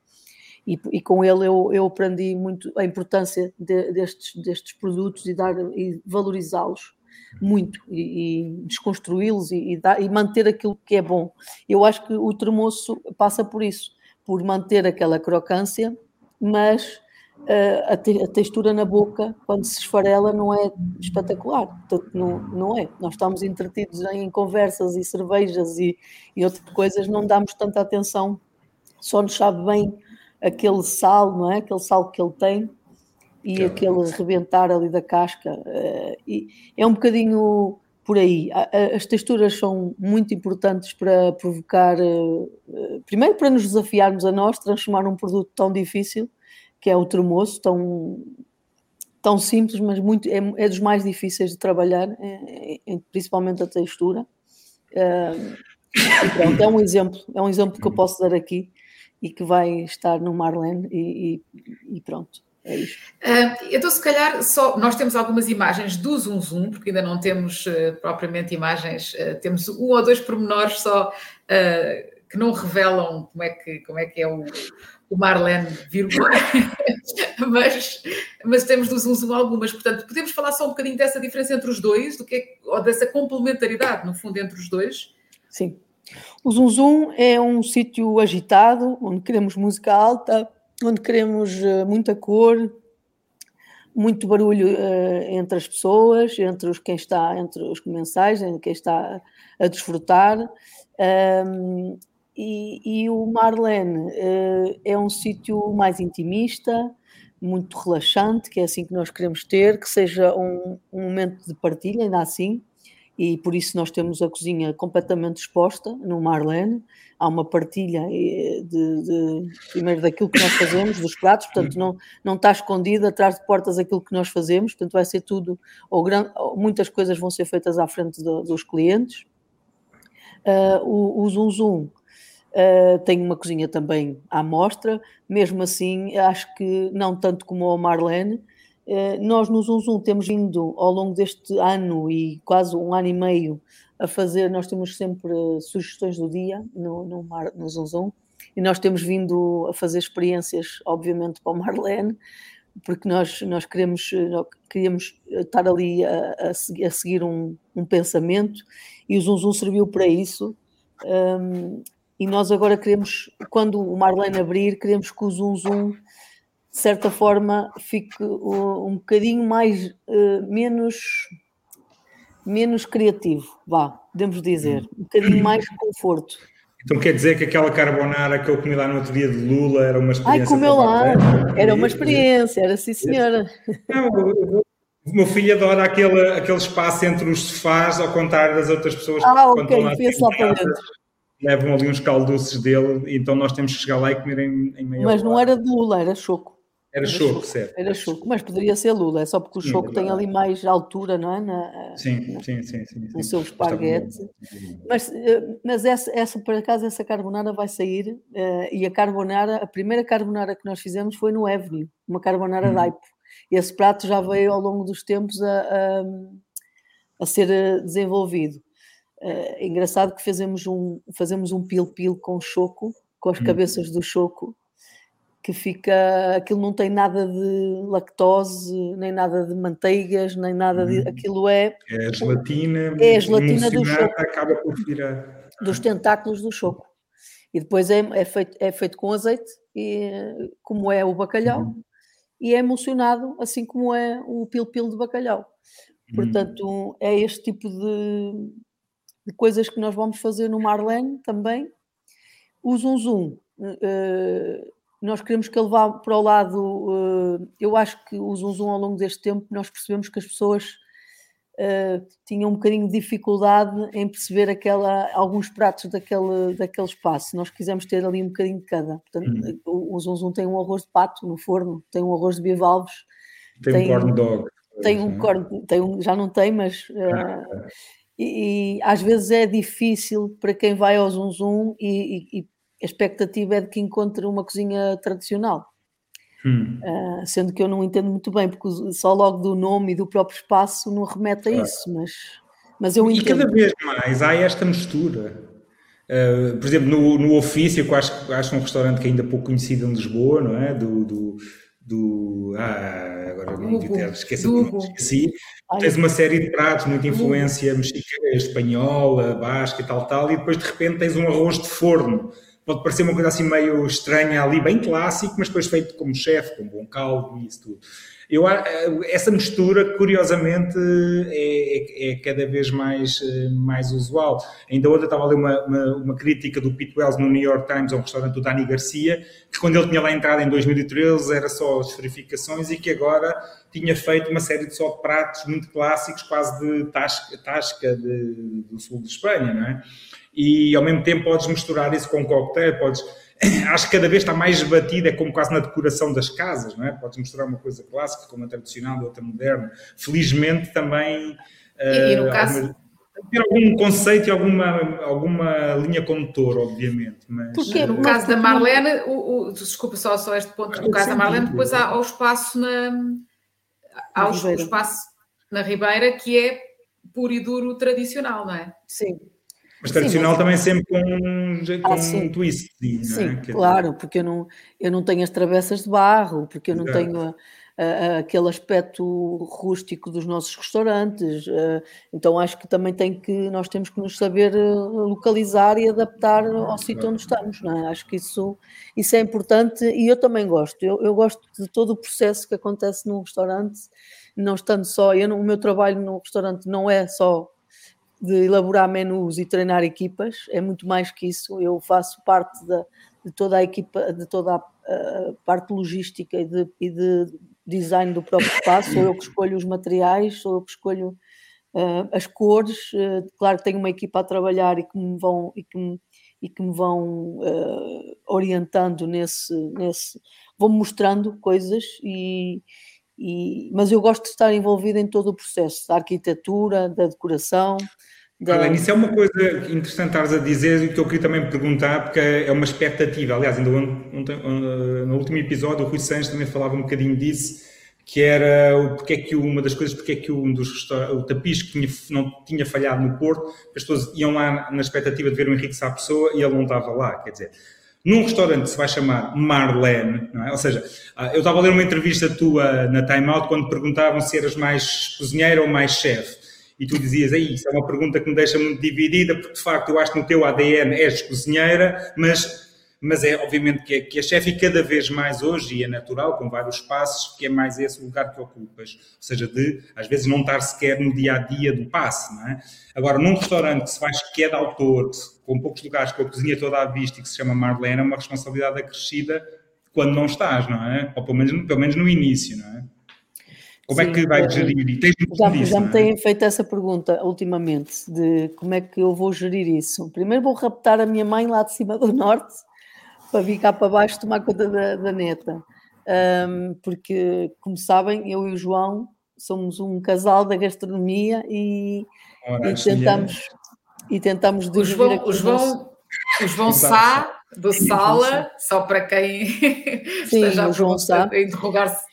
E, e, com ele eu, eu, aprendi muito a importância de, destes, destes produtos e, dar, e valorizá-los muito e, e desconstruí-los e, e, manter aquilo que é bom. Eu acho que o tremoço passa por isso, por manter aquela crocância, mas a, te, a, textura na boca, quando se esfarela, não é espetacular. Portanto, não, não é. Nós estamos entretidos em conversas e cervejas e, e outras coisas, não damos tanta atenção, só nos sabe bem aquele sal, não é? Aquele sal que ele tem. e aquele rebentar ali da casca. Uh, e é um bocadinho por aí. As texturas são muito importantes para provocar, uh, primeiro para nos desafiarmos a nós, transformar um produto tão difícil, que é o tremoço, tão, tão simples, mas muito, é, é dos mais difíceis de trabalhar, é, é, principalmente a textura. Uh, pronto, é um exemplo, é um exemplo que eu posso dar aqui e que vai estar no Marlene e, e, e pronto. É. Uh, então, se calhar, só nós temos algumas imagens do Zoom Zoom, porque ainda não temos uh, propriamente imagens, uh, temos um ou dois pormenores só que não revelam como é que, como é, que é o, o Marlene, vírgula, mas, mas temos do Zoom Zoom algumas. Portanto, podemos falar só um bocadinho dessa diferença entre os dois, do que é, ou dessa complementaridade, no fundo, entre os dois? Sim. O Zoom é um sítio agitado, onde queremos música alta, onde queremos uh, muita cor, muito barulho uh, entre as pessoas, entre os quem está, entre os comensais, quem está a desfrutar. Um, e, e, o Marlene uh, é um sítio mais intimista, muito relaxante, que é assim que nós queremos ter, que seja um, um momento de partilha, ainda assim, e por isso nós temos a cozinha completamente exposta no Marlene. Há uma partilha eh, de, de, primeiro daquilo que nós fazemos, dos pratos, portanto não, não está escondido atrás de portas aquilo que nós fazemos, portanto vai ser tudo, ou, gran, ou muitas coisas vão ser feitas à frente do, dos clientes. Uh, o, o Zoom Zoom uh, tem uma cozinha também à mostra, mesmo assim acho que não tanto como o Marlene, eh, nós no Zoom temos vindo ao longo deste ano e quase um ano e meio a fazer, nós temos sempre sugestões do dia no, no, no Zoom Zoom e nós temos vindo a fazer experiências, obviamente, para o Marlene, porque nós, nós queremos, queríamos estar ali a, a, a seguir um, um, pensamento. E o Zoom Zoom serviu para isso. Um, e nós agora queremos, quando o Marlene abrir, queremos que o Zoom Zoom de certa forma, fique um bocadinho mais, uh, menos, menos criativo, vá, podemos dizer, um bocadinho mais conforto. Então quer dizer que aquela carbonara que eu comi lá no outro dia de Lula era uma experiência? Ai, comeu lá, era uma experiência, era sim senhora. Não, o meu filho adora aquele, aquele espaço entre os sofás, ao contrário das outras pessoas ah, que ok, lá, lá para dentro levam ali uns calduces dele, então nós temos que chegar lá e comer em, em meia Mas não era de Lula, era choco. Era, choco, certo. Era choco, mas poderia ser Lula, é só porque o choco sim, tem ali mais altura, não é? Na, sim, na, sim, sim, sim, No seu esparguete. Mas, eh, mas essa, essa, por acaso, essa carbonara vai sair, uh, e a carbonara, a primeira carbonara que nós fizemos foi no Avenue, uma carbonara hum. daipo. Esse prato já veio ao longo dos tempos a, a, a ser eh, desenvolvido. É engraçado que fazemos um, fazemos um pil-pil com choco, com as hum. cabeças do choco, que fica, aquilo não tem nada de lactose, nem nada de manteigas, nem nada de, uhum. aquilo é... É a gelatina, é a gelatina do choco. acaba por virar... Dos tentáculos do choco. E depois é, é, feito, é feito com azeite, e, como é o bacalhau, uhum. e é emulsionado, assim como é o pil-pil de bacalhau. Uhum. Portanto, é este tipo de, de, coisas que nós vamos fazer no Marlene também. O Zum Zum, uh, nós queremos que ele vá para o lado. Uh, eu acho que o Zoom Zoom, ao longo deste tempo, nós percebemos que as pessoas uh, tinham um bocadinho de dificuldade em perceber aquela, alguns pratos daquele, daquele espaço. Nós quisemos ter ali um bocadinho de cada. Portanto, uhum. o, o Zoom Zoom tem um arroz de pato no forno, tem um arroz de bivalves, tem, tem um corn dog. Tem um corn, tem um, já não tem, mas. Uh, e, e, às vezes é difícil para quem vai ao Zoom Zoom e, e, a expectativa é de que encontre uma cozinha tradicional. Hum. Uh, sendo que eu não entendo muito bem, porque só logo do nome e do próprio espaço não remete a isso, mas, mas eu entendo. E cada vez mais há esta mistura. Uh, por exemplo, no, no ofício, que acho, acho um restaurante que é ainda pouco conhecido em Lisboa, não é? Do, do, do ah, agora não esqueci, esqueci. Tens uma série de pratos, muita influência mexicana, espanhola, basca e tal, tal, e depois de repente tens um arroz de forno pode parecer uma coisa assim meio estranha ali, bem clássico, mas depois feito como chefe, com bom caldo e isso tudo. Eu, essa mistura, curiosamente, é, é, é, cada vez mais, mais usual. Ainda ontem estava a ler uma, uma, uma, crítica do Pete Wells no New York Times ao restaurante do Dani Garcia, que quando ele tinha lá entrado em 2013 era só as verificações e que agora tinha feito uma série de só pratos muito clássicos, quase de tasca, tasca de, do sul de Espanha, não é? E ao mesmo tempo podes misturar isso com um coquetel, podes acho que cada vez está mais batida, é como quase na decoração das casas, não é? Podes mostrar uma coisa clássica com uma tradicional, outra moderna. Felizmente também. E, e no uh, caso. Ter algum conceito e alguma, alguma linha condutora, obviamente. Mas, Porque no caso da Marlene, o, o, desculpa só, só este ponto, no caso da Marlene, depois há o espaço na, há o espaço na Ribeira que é puro e duro tradicional, não é? Sim, mas tradicional sim, mas... também sempre com, com ah, um twist. Sim, é? claro, porque eu não, eu não tenho as travessas de barro, porque eu não Exato. tenho a, a, aquele aspecto rústico dos nossos restaurantes. então acho que também tem que, nós temos que nos saber eh, localizar e adaptar ao sítio onde estamos. Não é? Acho que isso, isso é importante e eu também gosto. Eu, eu gosto de todo o processo que acontece num restaurante, não estando só. Eu, o meu trabalho no restaurante não é só de elaborar menus e treinar equipas, é muito mais que isso. Eu faço parte da, de toda a equipa, de toda a, a parte logística e de, e de, design do próprio espaço. Sou eu que escolho os materiais, sou eu que escolho uh, as cores. Uh, claro que tenho uma equipa a trabalhar e que me vão e que me, e que me vão uh, orientando nesse, nesse, vão mostrando coisas e, e, mas eu gosto de estar envolvida em todo o processo da arquitetura, da decoração, da... Isso é uma coisa interessante estares a dizer e que eu queria também perguntar, porque é uma expectativa. Aliás, ainda ontem, uh, no último episódio, o Rui Santos também falava um bocadinho disso, que era o, porque é que uma das coisas, porque é que um dos o Tapis que tinha, não tinha falhado no Porto, as pessoas iam lá na expectativa de ver o Henrique Sá Pessoa e ele não estava lá. Quer dizer, num restaurante que se vai chamar Marlene, é? ou seja, ah, eu estava a ler uma entrevista tua na Time Out quando perguntavam se eras mais cozinheira ou mais chefe e tu dizias, aí, isso é uma pergunta que me deixa muito dividida, porque de facto eu acho que no teu ADN és cozinheira, mas, mas é obviamente que, é, que a chefe cada vez mais hoje, e é natural, com vários passos, que é mais esse lugar que ocupas. Ou seja, de às vezes não estar sequer no dia a dia do passe, não é? Agora, num restaurante que se faz que é de autor, com poucos lugares, com a cozinha toda à vista e que se chama Marlene, é uma responsabilidade acrescida quando não estás, não é? Ou pelo menos, pelo menos no início, não é? Como Sim, é que vai gerir? E tens já, disso, já me é? têm feito essa pergunta ultimamente, de como é que eu vou gerir isso. Primeiro vou raptar a minha mãe lá de cima do norte, para vir cá para baixo tomar conta da, da neta. Um, porque, como sabem, eu e o João somos um casal da gastronomia e, Ora, e tentamos, e tentamos o João, o João, o João Sá, do Sala, só para quem Sim, esteja a interrogar-se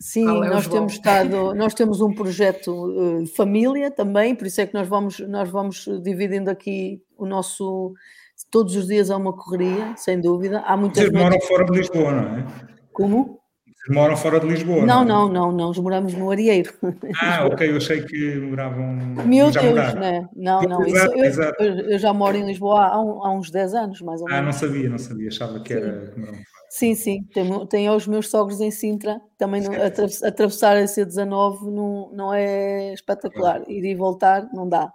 Sim, é nós temos estado, nós temos um projeto uh, família também, por isso é que nós vamos, nós vamos dividindo aqui o nosso. Todos os dias há uma correria, sem dúvida. Há muitas Vocês moram fora de Lisboa, não é? Como? Moram fora de Lisboa? Não, não, não, não, nós moramos no Arieiro. Ah, ok, eu achei que moravam. Meu Deus, moraram. né? não, não, exato, isso, exato. Eu, eu, já moro em Lisboa há, há, uns 10 anos, mais ou menos. Ah, não sabia, não sabia, achava que era. Sim, sim, tenho, tenho os meus sogros em Sintra, também no, atravessar a C19 não, não é espetacular, ir e voltar não dá.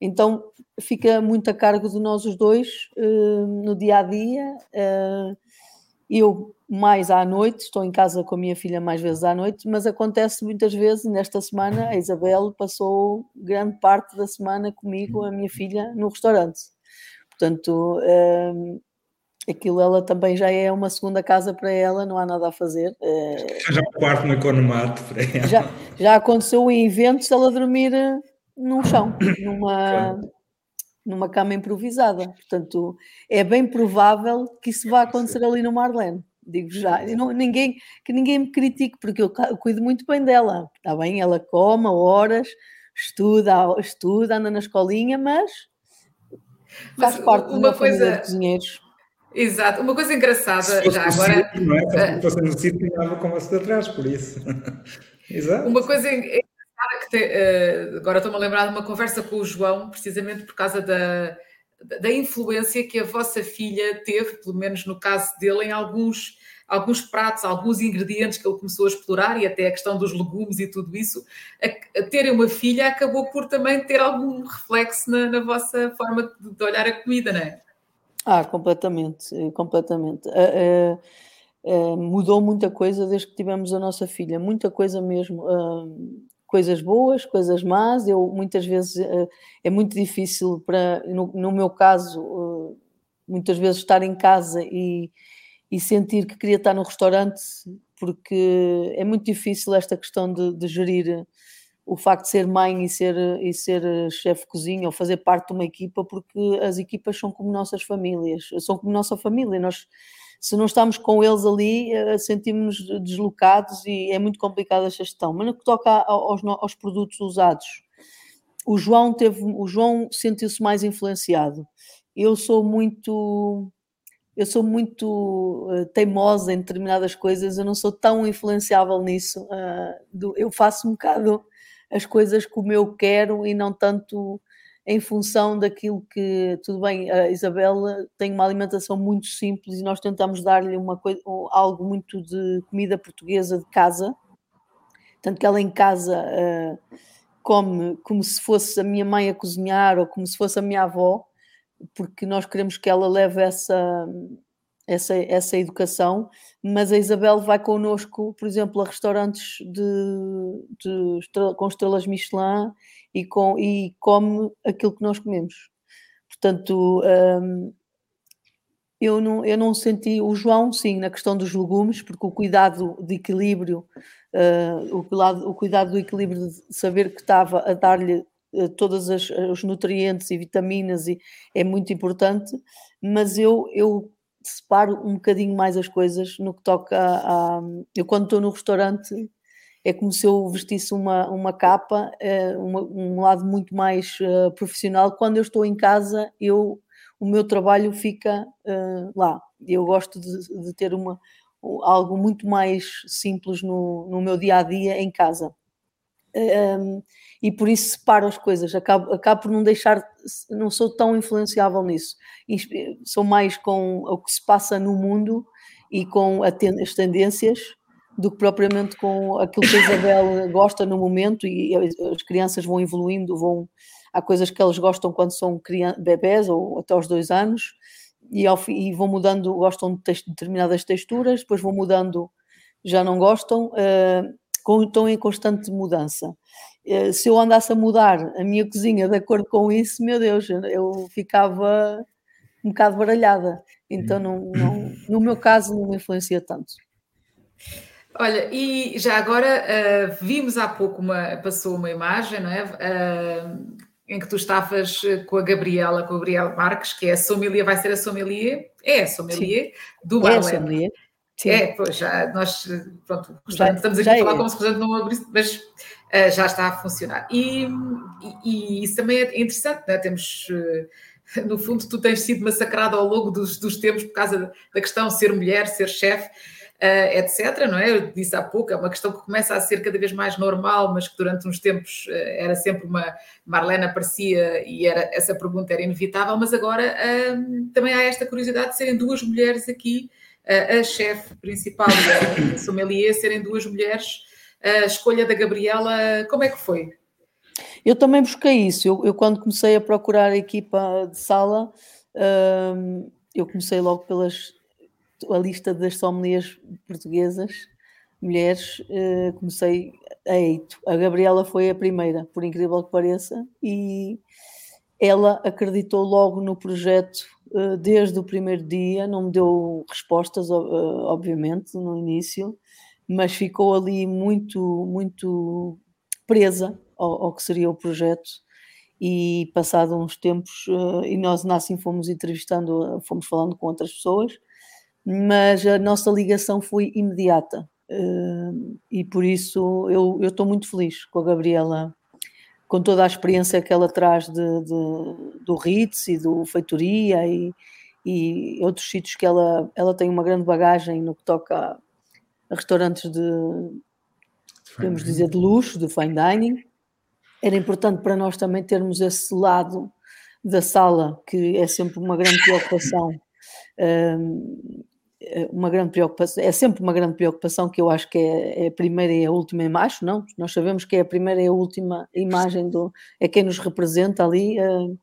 Então fica muito a cargo de nós os dois uh, no dia a dia. Uh, eu mais à noite, estou em casa com a minha filha mais vezes à noite, mas acontece muitas vezes, nesta semana, a Isabel passou grande parte da semana comigo, a minha filha, no restaurante. Portanto, uh, aquilo ela também já é uma segunda casa para ela, não há nada a fazer. Eh, já um quarto no economato para ela. Já, já aconteceu em eventos ela dormir eh, no chão, numa, numa cama improvisada. Portanto, é bem provável que isso vá acontecer ali no Marlene. Digo já, não, ninguém, que ninguém me critique, porque eu, eu cuido muito bem dela. Está bem, ela come horas, estuda, estuda, anda na escolinha, mas faz mas parte uma de coisa... de cozinheiros. Exato. Uma coisa engraçada, já agora. Sítio, não é? Se fosse no sítio, ganhava com você de atrás, por isso. Exato. Uma coisa engraçada que te, uh, agora estou-me a lembrar de uma conversa com o João, precisamente por causa da, da influência que a vossa filha teve, pelo menos no caso dele, em alguns alguns pratos, alguns ingredientes que ele começou a explorar e até a questão dos legumes e tudo isso, a, a terem uma filha acabou por também ter algum reflexo na, na vossa forma de, de, olhar a comida, não é? Ah, completamente, completamente. Uh, uh, uh, mudou muita coisa desde que tivemos a nossa filha, muita coisa mesmo. coisas boas, coisas más. Eu muitas vezes é muito difícil para, no, no meu caso, muitas vezes estar em casa e, e sentir que queria estar no restaurante, porque é muito difícil esta questão de, de gerir o facto de ser mãe e ser, e ser chefe de cozinha ou fazer parte de uma equipa, porque as equipas são como nossas famílias, são como nossa família. Nós, se não estamos com eles ali, eh, sentimos-nos deslocados e é muito complicada esta gestão. Mas no que toca aos, aos produtos usados, o João teve, o João sentiu-se mais influenciado. Eu sou muito eu sou muito uh, teimosa em determinadas coisas, eu não sou tão influenciável nisso. Do, eu faço um bocado as coisas como eu quero e não tanto em função daquilo que. Tudo bem, a Isabela tem uma alimentação muito simples e nós tentamos dar-lhe uma coisa, algo muito de comida portuguesa de casa. Tanto que ela em casa uh, come como se fosse a minha mãe a cozinhar ou como se fosse a minha avó porque nós queremos que ela leve essa, essa, essa educação, mas a Isabel vai connosco, por exemplo, a restaurantes de, de com estrelas Michelin e, com, e come aquilo que nós comemos. Portanto, hum, eu, não, eu não senti o João, sim, na questão dos legumes, porque o cuidado de equilíbrio, uh, o, cuidado, o cuidado do equilíbrio de saber que estava a dar-lhe todos os nutrientes e vitaminas e é muito importante, mas eu, eu separo um bocadinho mais as coisas no que toca a, a eu quando estou no restaurante é como se eu vestisse uma, uma capa, é, uma, um lado muito mais uh, profissional. Quando eu estou em casa, eu, o meu trabalho fica uh, lá. Eu gosto de, de ter uma, algo muito mais simples no, no meu dia a dia em casa. Um, e por isso separo as coisas, acabo, acabo por não deixar, não sou tão influenciável nisso, sou mais com o que se passa no mundo e com as tendências do que propriamente com aquilo que a Isabel gosta no momento e as crianças vão evoluindo, vão há coisas que elas gostam quando são bebés ou até aos dois anos e, ao, e vão mudando, gostam de determinadas texturas, depois vão mudando, já não gostam. Uh, estão em constante mudança. Eh, se eu andasse a mudar a minha cozinha de acordo com isso, meu Deus, eu ficava um bocado baralhada. Então, não, não, no meu caso, não me influencia tanto. Olha, e já agora uh, vimos há pouco uma, passou uma imagem, não é? Uh, em que tu estavas com a Gabriela, com a Gabriela Marques, que é a sommelier, vai ser a sommelier, é a sommelier Sim. do Marlene. É a sommelier. Sim. É, pois já nós pronto, já, estamos aqui a falar é. como se o não abrisse, mas uh, já está a funcionar. E, e, e, isso também é interessante, né? temos uh, no fundo tu tens sido massacrado ao longo dos, dos tempos por causa da questão ser mulher, ser chefe, uh, etc. Não é? Eu disse há pouco, é uma questão que começa a ser cada vez mais normal, mas que durante uns tempos era sempre uma Marlene aparecia e era, essa pergunta era inevitável, mas agora também há esta curiosidade de serem duas mulheres aqui a chefe principal e a sommelier serem duas mulheres. A escolha da Gabriela, como é que foi? Eu também busquei isso. Eu, eu quando comecei a procurar a equipa de sala, hum, eu comecei logo pelas a lista das sommeliers portuguesas, mulheres, uh, comecei a eito. A Gabriela foi a primeira, por incrível que pareça, e ela acreditou logo no projeto desde o primeiro dia, não me deu respostas, eh, obviamente, no início, mas ficou ali muito, muito presa ao, ao que seria o projeto. E passado uns tempos, eh, e nós assim fomos entrevistando, fomos falando com outras pessoas, mas a nossa ligação foi imediata. E por isso eu estou muito feliz com a Gabriela com toda a experiência que ela traz de, de, do Ritz e do Feitoria e, e outros sítios que ela, ela tem uma grande bagagem no que toca a, restaurantes de, podemos dizer, de luxo, de fine dining. Era importante para nós também termos esse lado da sala, que é sempre uma grande preocupação. Um, uma grande preocupação, é sempre uma grande preocupação que eu acho que é, é, a primeira e a última imagem, não? Nós sabemos que é a primeira e a última imagem do é quem nos representa ali uh,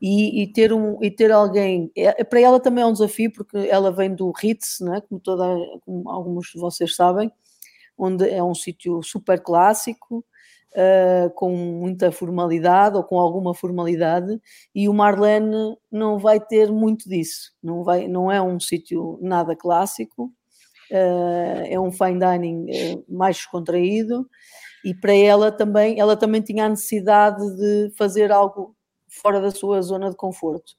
e, e, ter um e ter alguém é, para ela também é um desafio porque ela vem do Ritz, não é? Como toda como alguns de vocês sabem, onde é um sítio super clássico, uh, com muita formalidade ou com alguma formalidade, e o Marlene não vai ter muito disso, não, vai, não é um sítio nada clássico, uh, é um fine dining uh, mais descontraído, e para ela também, ela também tinha a necessidade de fazer algo fora da sua zona de conforto,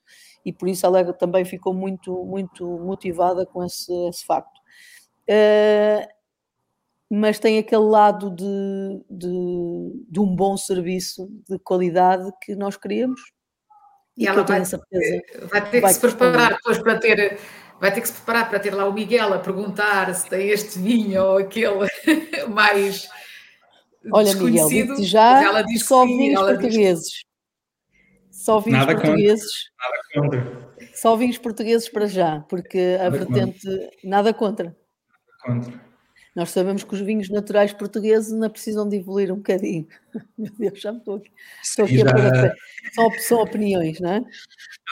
e por isso ela também ficou muito, muito motivada com esse, esse facto. Uh, mas tem aquele lado de, de, de, um bom serviço de qualidade que nós queríamos. E, e ela vai, vai, ter que se preparar depois para ter vai ter que se preparar para ter lá o Miguel a perguntar se tem este vinho ou aquele mais Olha, Miguel, já ela diz só vinhos portugueses. Diz... Só vinhos Nada portugueses. Contra. Nada contra. Só vinhos portugueses para já, porque a nada vertente. Contra. Nada contra. Nada contra. Nós sabemos que os vinhos naturais portugueses ainda precisam de evoluir um bocadinho. Meu Deus, já me estou aqui. Estou aqui a são, são opiniões, não é?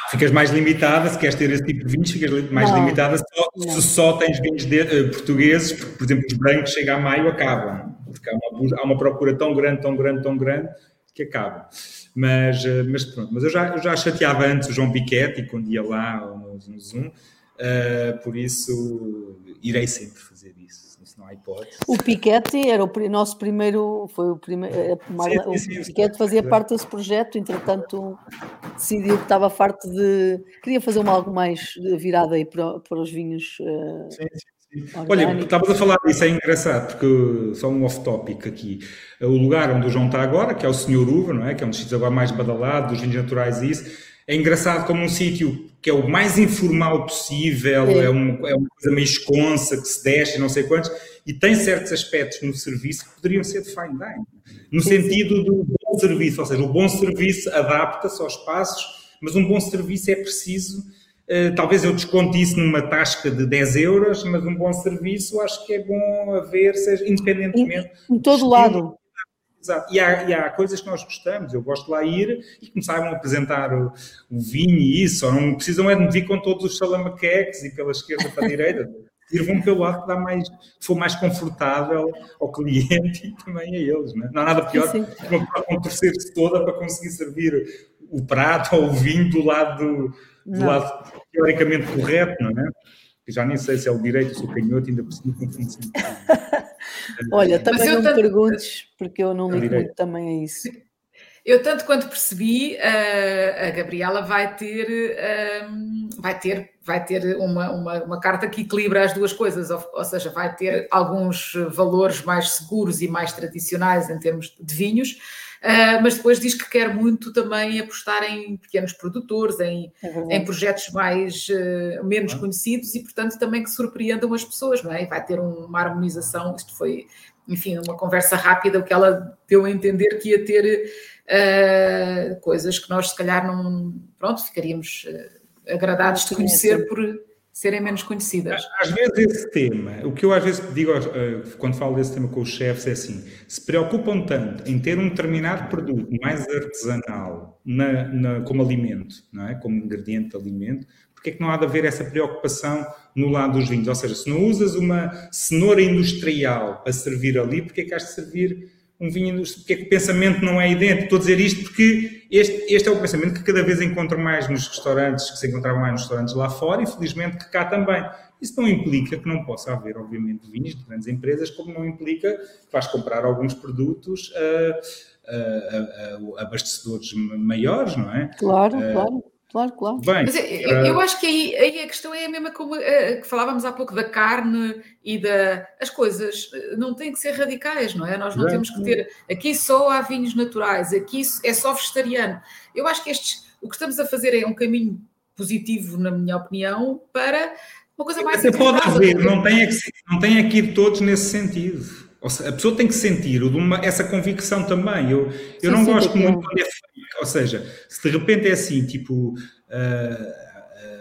ficas mais limitada, se queres ter esse tipo de vinhos, ficas mais não, limitada só, se só tens vinhos de, uh, portugueses, porque, por exemplo, os brancos chegam a maio acabam. Porque há uma, há uma, procura tão grande, tão grande, tão grande, que acaba. Mas, uh, mas pronto, mas eu já, eu já chateava antes o João Piquete, quando ia lá no, no Zoom, uh, por isso irei sempre fazer isso não há hipótese. O Piquete era o nosso primeiro, foi o primeiro, eh, o Piquete fazia parte desse projeto, entretanto decidiu que estava farto de, queria fazer uma, algo mais virada aí para, para os vinhos. Uh, sim, sim. Olha, estavas a falar disso, é engraçado, porque só um off-topic aqui. O lugar onde o João está agora, que é o Senhor Uva, não é? Que é um dos sítios agora mais badalado, dos vinhos naturais e isso, é engraçado como um sítio que é o mais informal possível, é, é, uma, é uma coisa meio esconsa, que se deixa, não sei quantos, e tem certos aspectos no serviço que poderiam ser de fine dining, no sentido do bom serviço, ou seja, o bom serviço adapta-se aos espaços, mas um bom serviço é preciso, uh, talvez eu desconte isso numa tasca de 10 euros, mas um bom serviço acho que é bom haver, seja independentemente... Em, em todo lado. Exato. E há, e há, coisas que nós gostamos. Eu gosto de lá ir e me saibam apresentar o, o vinho e isso. Ou não precisam é de me vir com todos os salamaqueques e pela esquerda para a direita sirvam pelo lado que dá mais, que for mais confortável ao cliente e também a eles. Não, é? não há nada pior sim, que uma pessoa contorcer-se toda para conseguir servir o prato ou o vinho do lado, do lado teoricamente correto, não é? Já nem sei se é o direito ou se é o canhoto, ainda por cima confundo. Olha, também não me perguntes, porque eu não ligo muito também a isso. Eu, tanto quanto percebi, a, a Gabriela vai ter, um, vai ter, vai ter uma, uma, uma, carta que equilibra as duas coisas, ou, ou, seja, vai ter alguns valores mais seguros e mais tradicionais em termos de vinhos, uh, mas depois diz que quer muito também apostar em pequenos produtores, em, é em projetos mais uh, menos conhecidos e, portanto, também que surpreendam as pessoas, não é? E vai ter uma harmonização, isto foi enfim, uma conversa rápida, o que ela deu a entender que ia ter uh, coisas que nós se calhar não, pronto, ficaríamos uh, agradados de conhecer por serem menos conhecidas. Às vezes esse tema, o que eu às vezes digo uh, quando falo desse tema com os chefes é assim, se preocupam tanto em ter um determinado produto mais artesanal na, na, como alimento, não é? como ingrediente de alimento, porque é que não há de haver essa preocupação no lado dos vinhos? Ou seja, se não usas uma cenoura industrial a servir ali, porque é que has de servir um vinho industrial? Porque é que o pensamento não é idêntico? Estou a dizer isto porque este, este é o pensamento que cada vez encontro mais nos restaurantes, que se encontrava mais nos restaurantes lá fora, e felizmente que cá também. Isso não implica que não possa haver, obviamente, vinhos de grandes empresas, como não implica que vais comprar alguns produtos a, a, a, a abastecedores maiores, não é? Claro, claro. Claro, claro. Bem, Mas eu, eu, acho que aí, aí, a questão é a mesma como uh, que falávamos há pouco da carne e da. As coisas eh, não têm que ser radicais, não é? Nós não temos que ter. Aqui só há vinhos naturais, aqui é só vegetariano. Eu acho que estes, o que estamos a fazer é um caminho positivo, na minha opinião, para uma coisa mais. Você pode haver, não tem, que, não tem ir todos nesse sentido. Seja, a pessoa tem que sentir uma, essa convicção também. Eu, eu sim, não gosto muito quando é fake. Ou seja, se de repente é assim, tipo. Uh,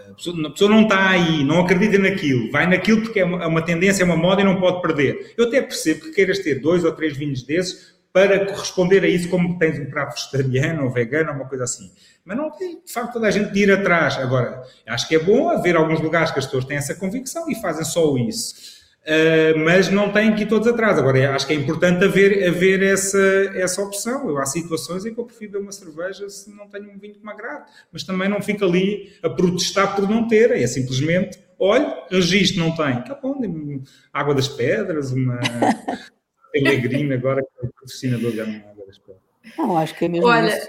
a pessoa, a pessoa, não está aí, não acredita naquilo, vai naquilo porque é uma, é uma, tendência, é uma moda e não pode perder. Eu até percebo que queiras ter dois ou três vinhos desses para corresponder a isso, como tens um prato vegetariano ou vegano, uma coisa assim. Mas não tem, de facto, toda a gente de ir atrás. Agora, acho que é bom haver alguns lugares que as pessoas têm essa convicção e fazem só isso. Uh, mas não têm que ir todos atrás. Agora, acho que é importante haver, haver essa, essa opção. Eu, há situações em que eu prefiro beber uma cerveja se não tenho um vinho que me agrade, mas também não fico ali a protestar por não ter. É simplesmente, olha, registro não tem. Tá bom, água das pedras, uma Pellegrino agora que é o patrocinador da água das pedras. Não, acho que é mesmo Olha, isso.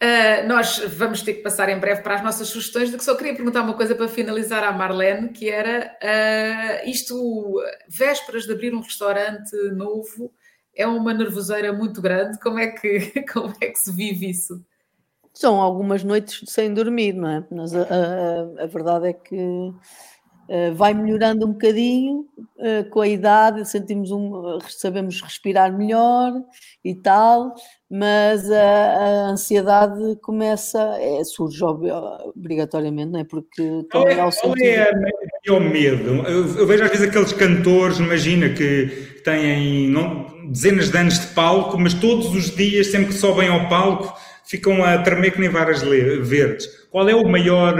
Uh, nós vamos ter que passar em breve para as nossas sugestões, do que só queria perguntar uma coisa para finalizar à Marlene, que era uh, isto, vésperas de abrir um restaurante novo, é uma nervoseira muito grande, como é que, como é que se vive isso? São algumas noites sem dormir, não é? Mas a, a, a verdade é que Uh, vai melhorando um bocadinho uh, com a idade, sentimos um, sabemos respirar melhor e tal, mas a, a ansiedade começa, é, surge obrigatoriamente, não é? Porque qual é, qual é o medo? Eu, eu, vejo às vezes aqueles cantores, imagina, que têm não, dezenas de anos de palco, mas todos os dias, sempre que sobem ao palco, ficam a tremer que nem varas verdes. Qual é o maior,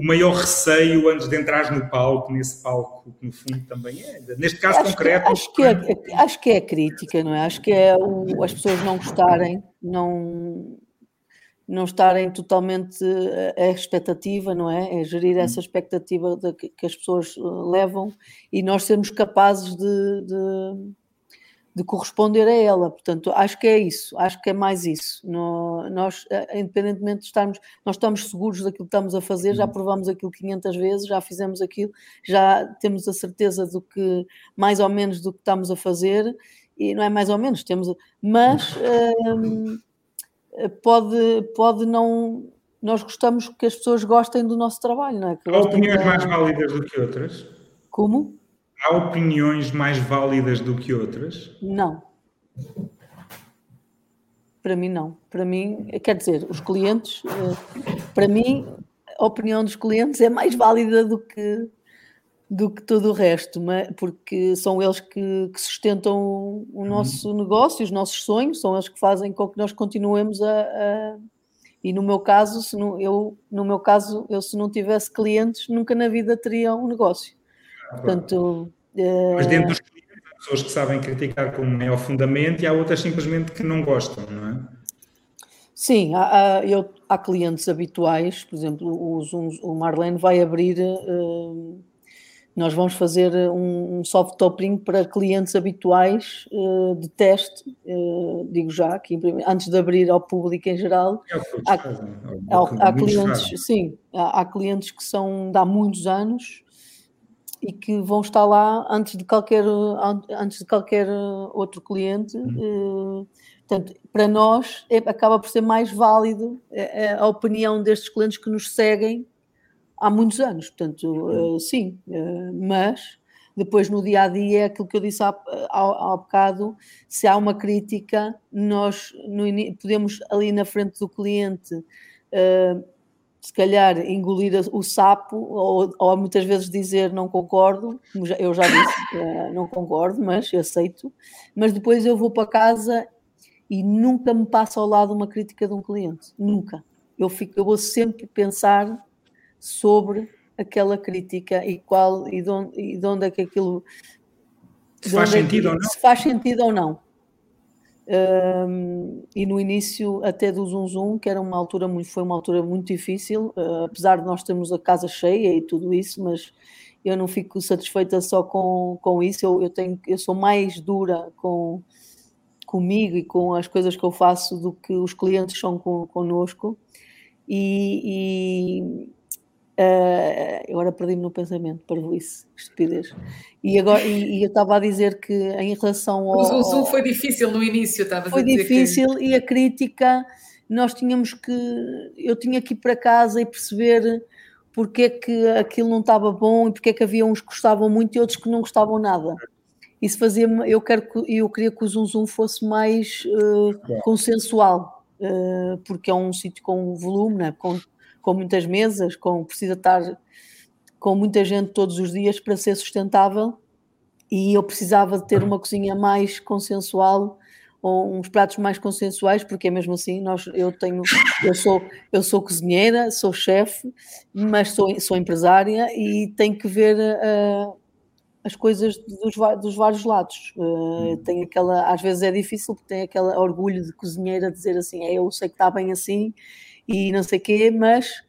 o maior receio antes de entrar no palco, nesse palco que no fundo também é? Neste caso acho concreto. Que, acho, que é, acho que é a crítica, não é? Acho que é o, as pessoas não gostarem, não, não estarem totalmente a expectativa, não é? É gerir essa hum. expectativa de, que as pessoas eh, levam e nós sermos capazes de, de de corresponder a ela. Portanto, acho que é isso, acho que é mais isso. No, nós, eh, independentemente de estarmos, nós estamos seguros daquilo que estamos a fazer, já uhum. provamos aquilo 500 vezes, já fizemos aquilo, já temos a certeza do que, mais ou menos, do que estamos a fazer, e não é mais ou menos, temos, mas hum, pode, pode não. Nós gostamos que as pessoas gostem do nosso trabalho, não é? Há opiniões mais válidas do que outras? Como? Há opiniões mais válidas do que outras? Não. Para mim, não. Para mim, quer dizer, os clientes, eh, para mim, a opinião dos clientes é mais válida do que, do que todo o resto, porque são eles que, que sustentam o uhum. nosso negócio, os nossos sonhos, são eles que fazem com que nós continuemos a, a e no meu caso, se não, eu, no meu caso, eu se não tivesse clientes, nunca na vida teria um negócio. Portanto. Mas dentro dos clientes, há pessoas que sabem criticar com maior fundamento e há outras simplesmente que não gostam, não é? Sim, há, há, eu, há clientes habituais, por exemplo, os, o Marlene vai abrir. Uh, nós vamos fazer um, um soft topping para clientes habituais uh, de teste, uh, digo já, que antes de abrir ao público em geral. É há, há, clientes, sim, há, clientes que são de há muitos anos e que vão estar lá antes de qualquer, antes de qualquer outro cliente. Uhum. Portanto, para nós é, acaba por ser mais válido a, é, é a, opinião destes clientes que nos seguem há muitos anos. Portanto, uhum. uh, sim, uh, mas depois no dia a dia é aquilo que eu disse há, há, há bocado: se há uma crítica, nós no, podemos ali na frente do cliente. Uh, se calhar engolir o sapo ou, ou, muitas vezes dizer não concordo, eu já disse uh, não concordo, mas aceito, mas depois eu vou para casa e nunca me passa ao lado uma crítica de um cliente, nunca. Eu, fico, eu vou sempre pensar sobre aquela crítica e qual e de onde, e de onde é que aquilo se faz é sentido ou não. Se faz sentido ou não. Um, e no início até do Zoom Zoom, que era uma altura muito, foi uma altura muito difícil, uh, apesar de nós termos a casa cheia e tudo isso, mas eu não fico satisfeita só com, com isso, eu, eu, tenho, eu sou mais dura com, comigo e com as coisas que eu faço do que os clientes são com, conosco. E, e Uh, agora perdi-me no pensamento, para isso, estupidez. E, agora, e, e eu estava a dizer que em relação ao. O Zoom foi difícil no início, estava Foi difícil que... e a crítica, nós tínhamos que. Eu tinha que ir para casa e perceber porque é que aquilo não estava bom e porque é que havia uns que gostavam muito e outros que não gostavam nada. isso fazia eu quero eu queria que o Zoom Zoom fosse mais uh, consensual, uh, porque é um sítio com volume, né? com, com muitas mesas, com precisa estar com muita gente todos os dias para ser sustentável e eu precisava de ter uma cozinha mais consensual ou uns pratos mais consensuais, porque é mesmo assim, nós, eu tenho, eu sou, eu sou cozinheira, sou chefe, mas sou, sou empresária e tenho que ver uh, as coisas dos, dos vários lados. Uh, tem aquela, às vezes é difícil porque tem aquele orgulho de cozinheira dizer assim, é, eu sei que está bem assim e não sei o quê, mas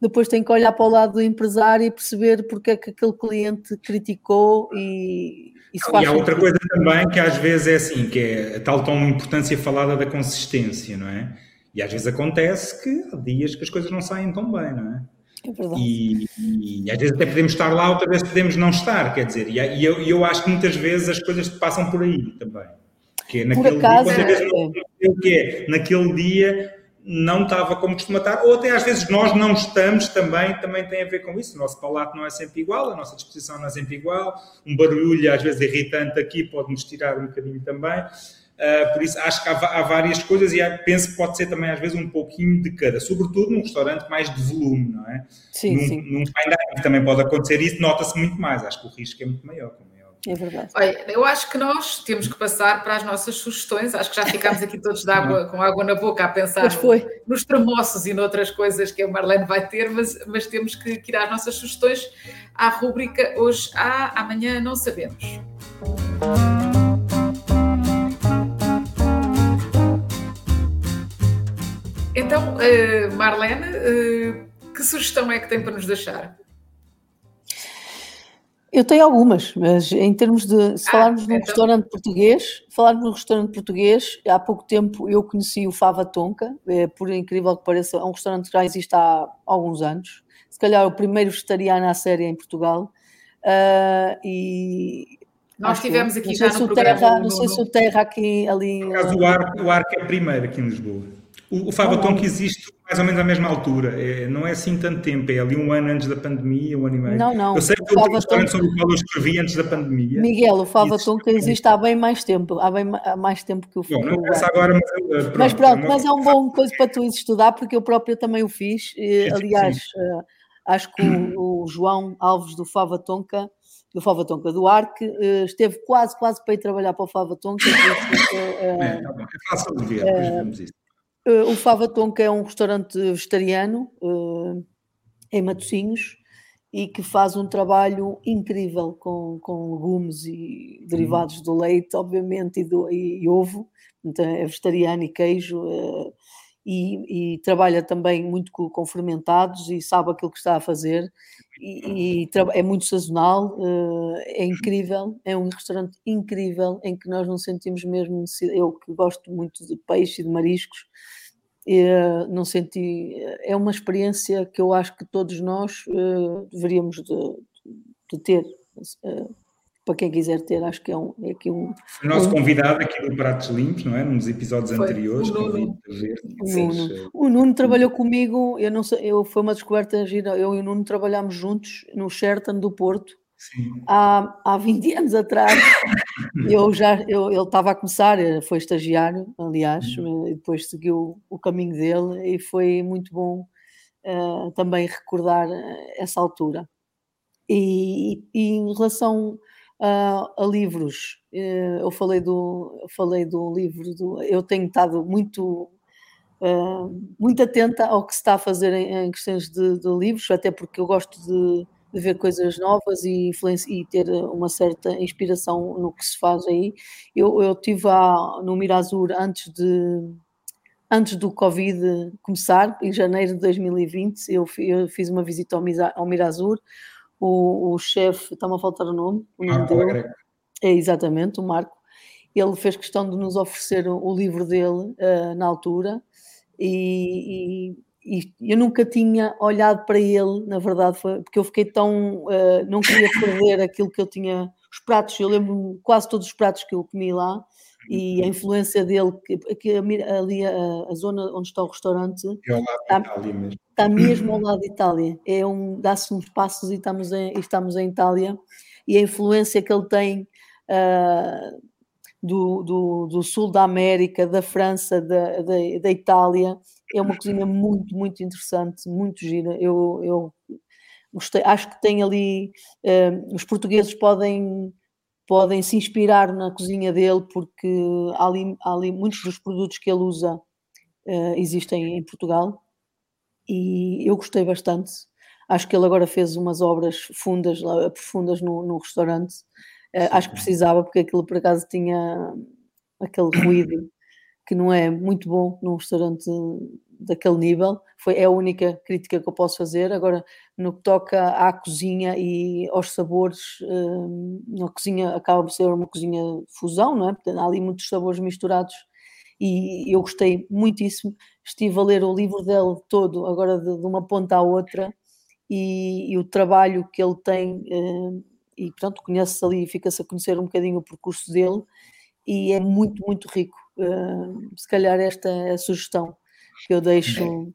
depois tem que olhar para o lado do empresário e perceber porque é que aquele cliente criticou e isso faz E há outra coisa também que às vezes é assim, que é a tal tão importância falada da consistência, não é? E às vezes acontece que há dias que as coisas não saem tão bem, não é? É verdade. E, e, às vezes até podemos estar lá, outra vez podemos não estar, quer dizer, e, e eu, eu, acho que muitas vezes as coisas passam por aí também. Que é naquele por acaso, dia, é. o que é, naquele dia não estava como costuma estar, ou até às vezes nós não estamos também, também tem a ver com isso. O nosso palato não é sempre igual, a nossa disposição não é sempre igual, um barulho às vezes irritante aqui pode nos tirar um bocadinho também. Uh, por isso acho que há, há várias coisas e penso que pode ser também às vezes um pouquinho de cada, sobretudo num restaurante mais de volume, não é? Sim, num, sim. Num também pode acontecer isso, nota-se muito mais, acho que o risco é muito maior. É verdade. Olha, eu acho que nós temos que passar para as nossas sugestões. Acho que já ficámos aqui todos de água, com água na boca a pensar nos tremoços e noutras coisas que a Marlene vai ter, mas, mas temos que, que ir às nossas sugestões à rúbrica Hoje há, amanhã não sabemos. Então, uh, Marlene, uh, que sugestão é que tem para nos deixar? Eu tenho algumas, mas em termos de. Se ah, falarmos num então... restaurante português, falarmos num restaurante português, há pouco tempo eu conheci o Fava Tonka, é, por incrível que pareça, é um restaurante que já existe há alguns anos, se calhar o primeiro vegetariano à série em Portugal. Uh, e nós tivemos aqui já no programa. Terra, não sei se o Terra aqui ali. Por acaso, o Arco, o Arco é primeiro aqui em Lisboa. O, o Favaton que existe mais ou menos à mesma altura, é, não é assim tanto tempo, é ali um ano antes da pandemia, um ano e meio. Não, não. Eu sei que o restaurante sobre o qual eu escrevi antes da pandemia. Miguel, o Favaton que existe há bem mais tempo, há bem há mais tempo que o Bom, não pensa agora, mas eh, pronto. Mas pronto, é mas é um bom coisa para tu estudar, porque eu próprio também o fiz. Aliás, uh, acho que o, o, João Alves do Fava Tonka, do Fava Tonka do Arque, uh, esteve quase, quase para ir trabalhar para o Fava Tonka. É, tá bom, é fácil de ver, depois vemos isso. Uh, o Fava Tonka é um restaurante vegetariano uh, em Matosinhos e que faz um trabalho incrível com, com legumes e derivados uhum. do leite, obviamente, e, do, e, e ovo. Então é vegetariano e queijo. Uh, e, e, trabalha também muito com, com, fermentados e sabe aquilo que está a fazer e, e é muito sazonal, é incrível, é um restaurante incrível em que nós não sentimos mesmo, eu que gosto muito de peixe e de mariscos, não senti. É uma experiência que eu acho que todos nós uh, deveríamos de, de ter. Para quem quiser ter, acho que é, um, é aqui um. O nosso um, convidado aqui do Pratos Limpos, não é? Nos episódios foi, anteriores, o Nuno. Ver, o, Nuno. o Nuno trabalhou comigo, eu não sei, eu, foi uma descoberta gira. Eu e o Nuno trabalhámos juntos no Sheraton do Porto Há, há 20 anos atrás, eu já, eu, ele estava a começar, foi estagiário, aliás, uhum. e depois seguiu o caminho dele e foi muito bom uh, também recordar eh, essa altura. E, e em relação a, a livros, uh, eu falei do, falei do livro, do, eu tenho estado muito Uh, muito atenta ao que se está a fazer em, em questões de, de, livros, até porque eu gosto de ver coisas novas e, e ter uma certa inspiração no que se faz aí. Eu, eu tive a, no Mirazur antes de antes do Covid começar, em janeiro de 2020, eu, eu fiz uma visita ao, ao Mirazur, o, o chefe, está-me a faltar o nome, o nome Marco dele, é exatamente, o Marco, ele fez questão de nos oferecer o, o livro dele uh, na altura, e, e eu nunca tinha olhado para ele, na verdade, foi, porque eu fiquei tão. Uh, não queria perder aquilo que eu tinha. Os pratos, eu lembro quase todos os pratos que eu comi lá e a influência dele, que, que ali a, a, zona onde está o restaurante é está, mesmo. está mesmo ao lado de Itália. É um, dá-se uns passos e estamos em, estamos em Itália e a influência que ele tem uh, do, do, do, sul da América, da França, da, da, da, Itália. É uma cozinha muito, muito interessante, muito gira. Eu, eu gostei, acho que tem ali. Uh, os portugueses podem, podem se inspirar na cozinha dele, porque há ali, há ali muitos dos produtos que ele usa uh, existem em Portugal. E eu gostei bastante. Acho que ele agora fez umas obras fundas, profundas no, no restaurante Uh, acho que precisava, porque aquilo por acaso tinha aquele ruído que não é muito bom num restaurante daquele nível. Foi, é a única crítica que eu posso fazer. Agora, no que toca à cozinha e aos sabores, uh, na cozinha acaba por ser uma cozinha fusão, não é? Portanto, há ali muitos sabores misturados e eu gostei muitíssimo. Estive a ler o livro dele todo, agora de, de uma ponta à outra, e, e, o trabalho que ele tem. Uh, e portanto conhece-se ali, fica-se a conhecer um bocadinho o percurso dele e é muito, muito rico. Uh, se calhar esta é a sugestão que eu deixo.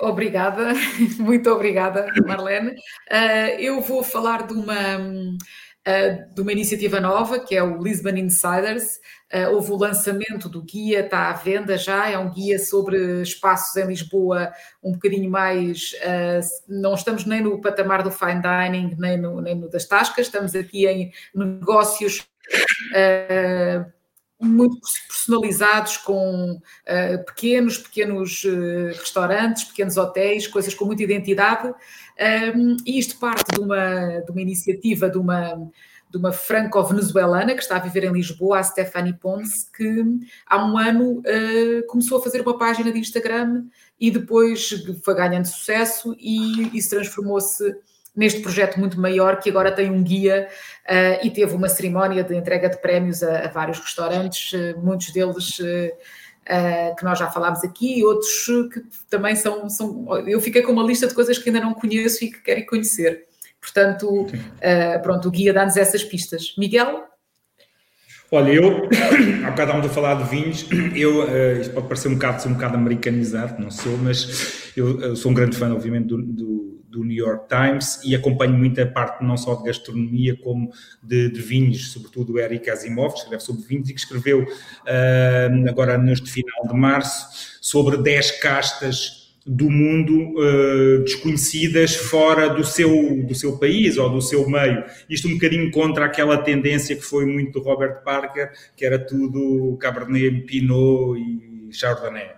Obrigada, muito obrigada, Marlene. Uh, eu vou falar de uma, uh, de uma iniciativa nova que é o Lisbon Insiders. Uh, houve o lançamento do guia, está à venda já, é um guia sobre espaços em Lisboa um bocadinho mais. Uh, não estamos nem no patamar do fine dining, nem no, nem no das tascas, estamos aqui em negócios. Uh, muito personalizados com uh, pequenos, pequenos uh, restaurantes, pequenos hotéis, coisas com muita identidade. Um, e isto parte de uma, de uma iniciativa de uma, de uma franco-venezuelana que está a viver em Lisboa, a Stephanie Ponce, que há um ano uh, começou a fazer uma página de Instagram e depois foi ganhando sucesso e isso transformou-se neste projeto muito maior que agora tem um guia uh, e teve uma cerimónia de entrega de prémios a, a vários restaurantes, uh, muitos deles que nós já falámos aqui outros que também são, são. Eu fiquei com uma lista de coisas que ainda não conheço e que quero conhecer. Portanto, uh, pronto, o guia dá-nos essas pistas. Miguel? Olha, eu, há bocado estávamos a falar de vinhos, eu, uh, isto pode parecer um bocado, um bocado americanizado, não sou, mas eu, eu sou um grande fã, obviamente, do, do, do, New York Times e acompanho muito a parte não só de gastronomia, como de, de vinhos, sobretudo o Eric Asimov, que escreve sobre vinhos e que escreveu uh, agora neste final de março sobre 10 castas do mundo uh, desconhecidas fora do seu, do seu país ou do seu meio. Isto um bocadinho contra aquela tendência que foi muito do Robert Parker, que era tudo Cabernet, Pinot e Chardonnay.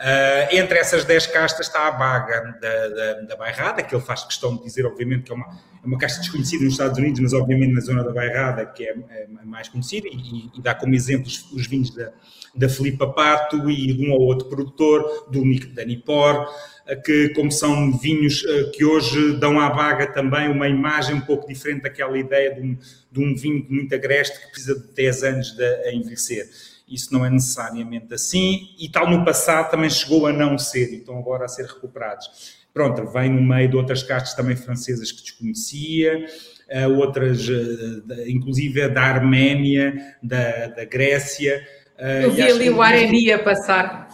Uh, entre essas 10 castas está a baga da, da, da, Bairrada, que ele faz questão de dizer, obviamente, que é uma, é uma casta desconhecida nos Estados Unidos, mas obviamente na zona da Bairrada, que é, é mais conhecida, e, e, dá como exemplos os vinhos da, da Filipa Pato e de um ou outro produtor, do da Nipor, eh, que como são vinhos eh, que hoje dão à baga também uma imagem um pouco diferente daquela ideia de um, de um vinho muito agreste que precisa de 10 anos de, a envelhecer isso não é necessariamente assim, e tal no passado também chegou a não ser, e estão agora a ser recuperados. Pronto, vem no meio de outras castas também francesas que desconhecia, uh, outras, uh, inclusive da Arménia, da, da Grécia. Uh, Eu vi ali o Areni a passar.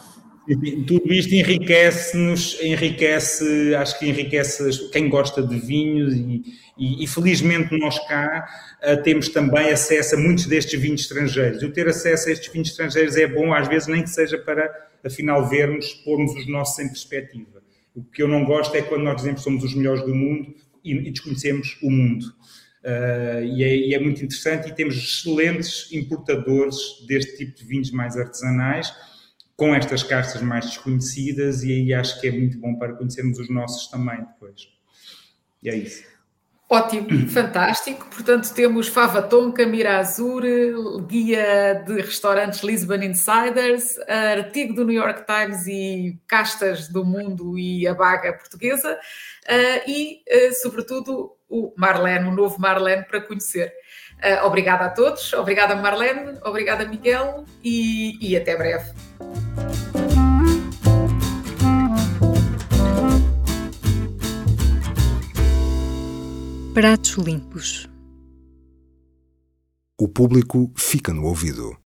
Tudo isto enriquece-nos, enriquece, acho que enriquece quem gosta de vinhos e, e, e felizmente nós cá uh, temos também acesso a muitos destes vinhos estrangeiros. E o ter acesso a estes vinhos estrangeiros é bom, às vezes nem que seja para, afinal, vermos, pormos os nossos em perspectiva. O que eu não gosto é quando nós dizemos que somos os melhores do mundo e, e desconhecemos o mundo. Uh, e, é, e, é, muito interessante e temos excelentes importadores deste tipo de vinhos mais artesanais com estas castas mais desconhecidas e aí acho que é muito bom para conhecermos os nossos também depois. E é isso. Ótimo, fantástico. Portanto, temos Fava Tonka, Mira Azur, guia de restaurantes Lisbon Insiders, artigo do New York Times e castas do mundo e a baga portuguesa uh, e, uh, sobretudo, o Marlene, o novo Marlene para conhecer. Uh, obrigada a todos, obrigada Marlene, obrigada Miguel e, e até breve. Pratos limpos. O público fica no ouvido.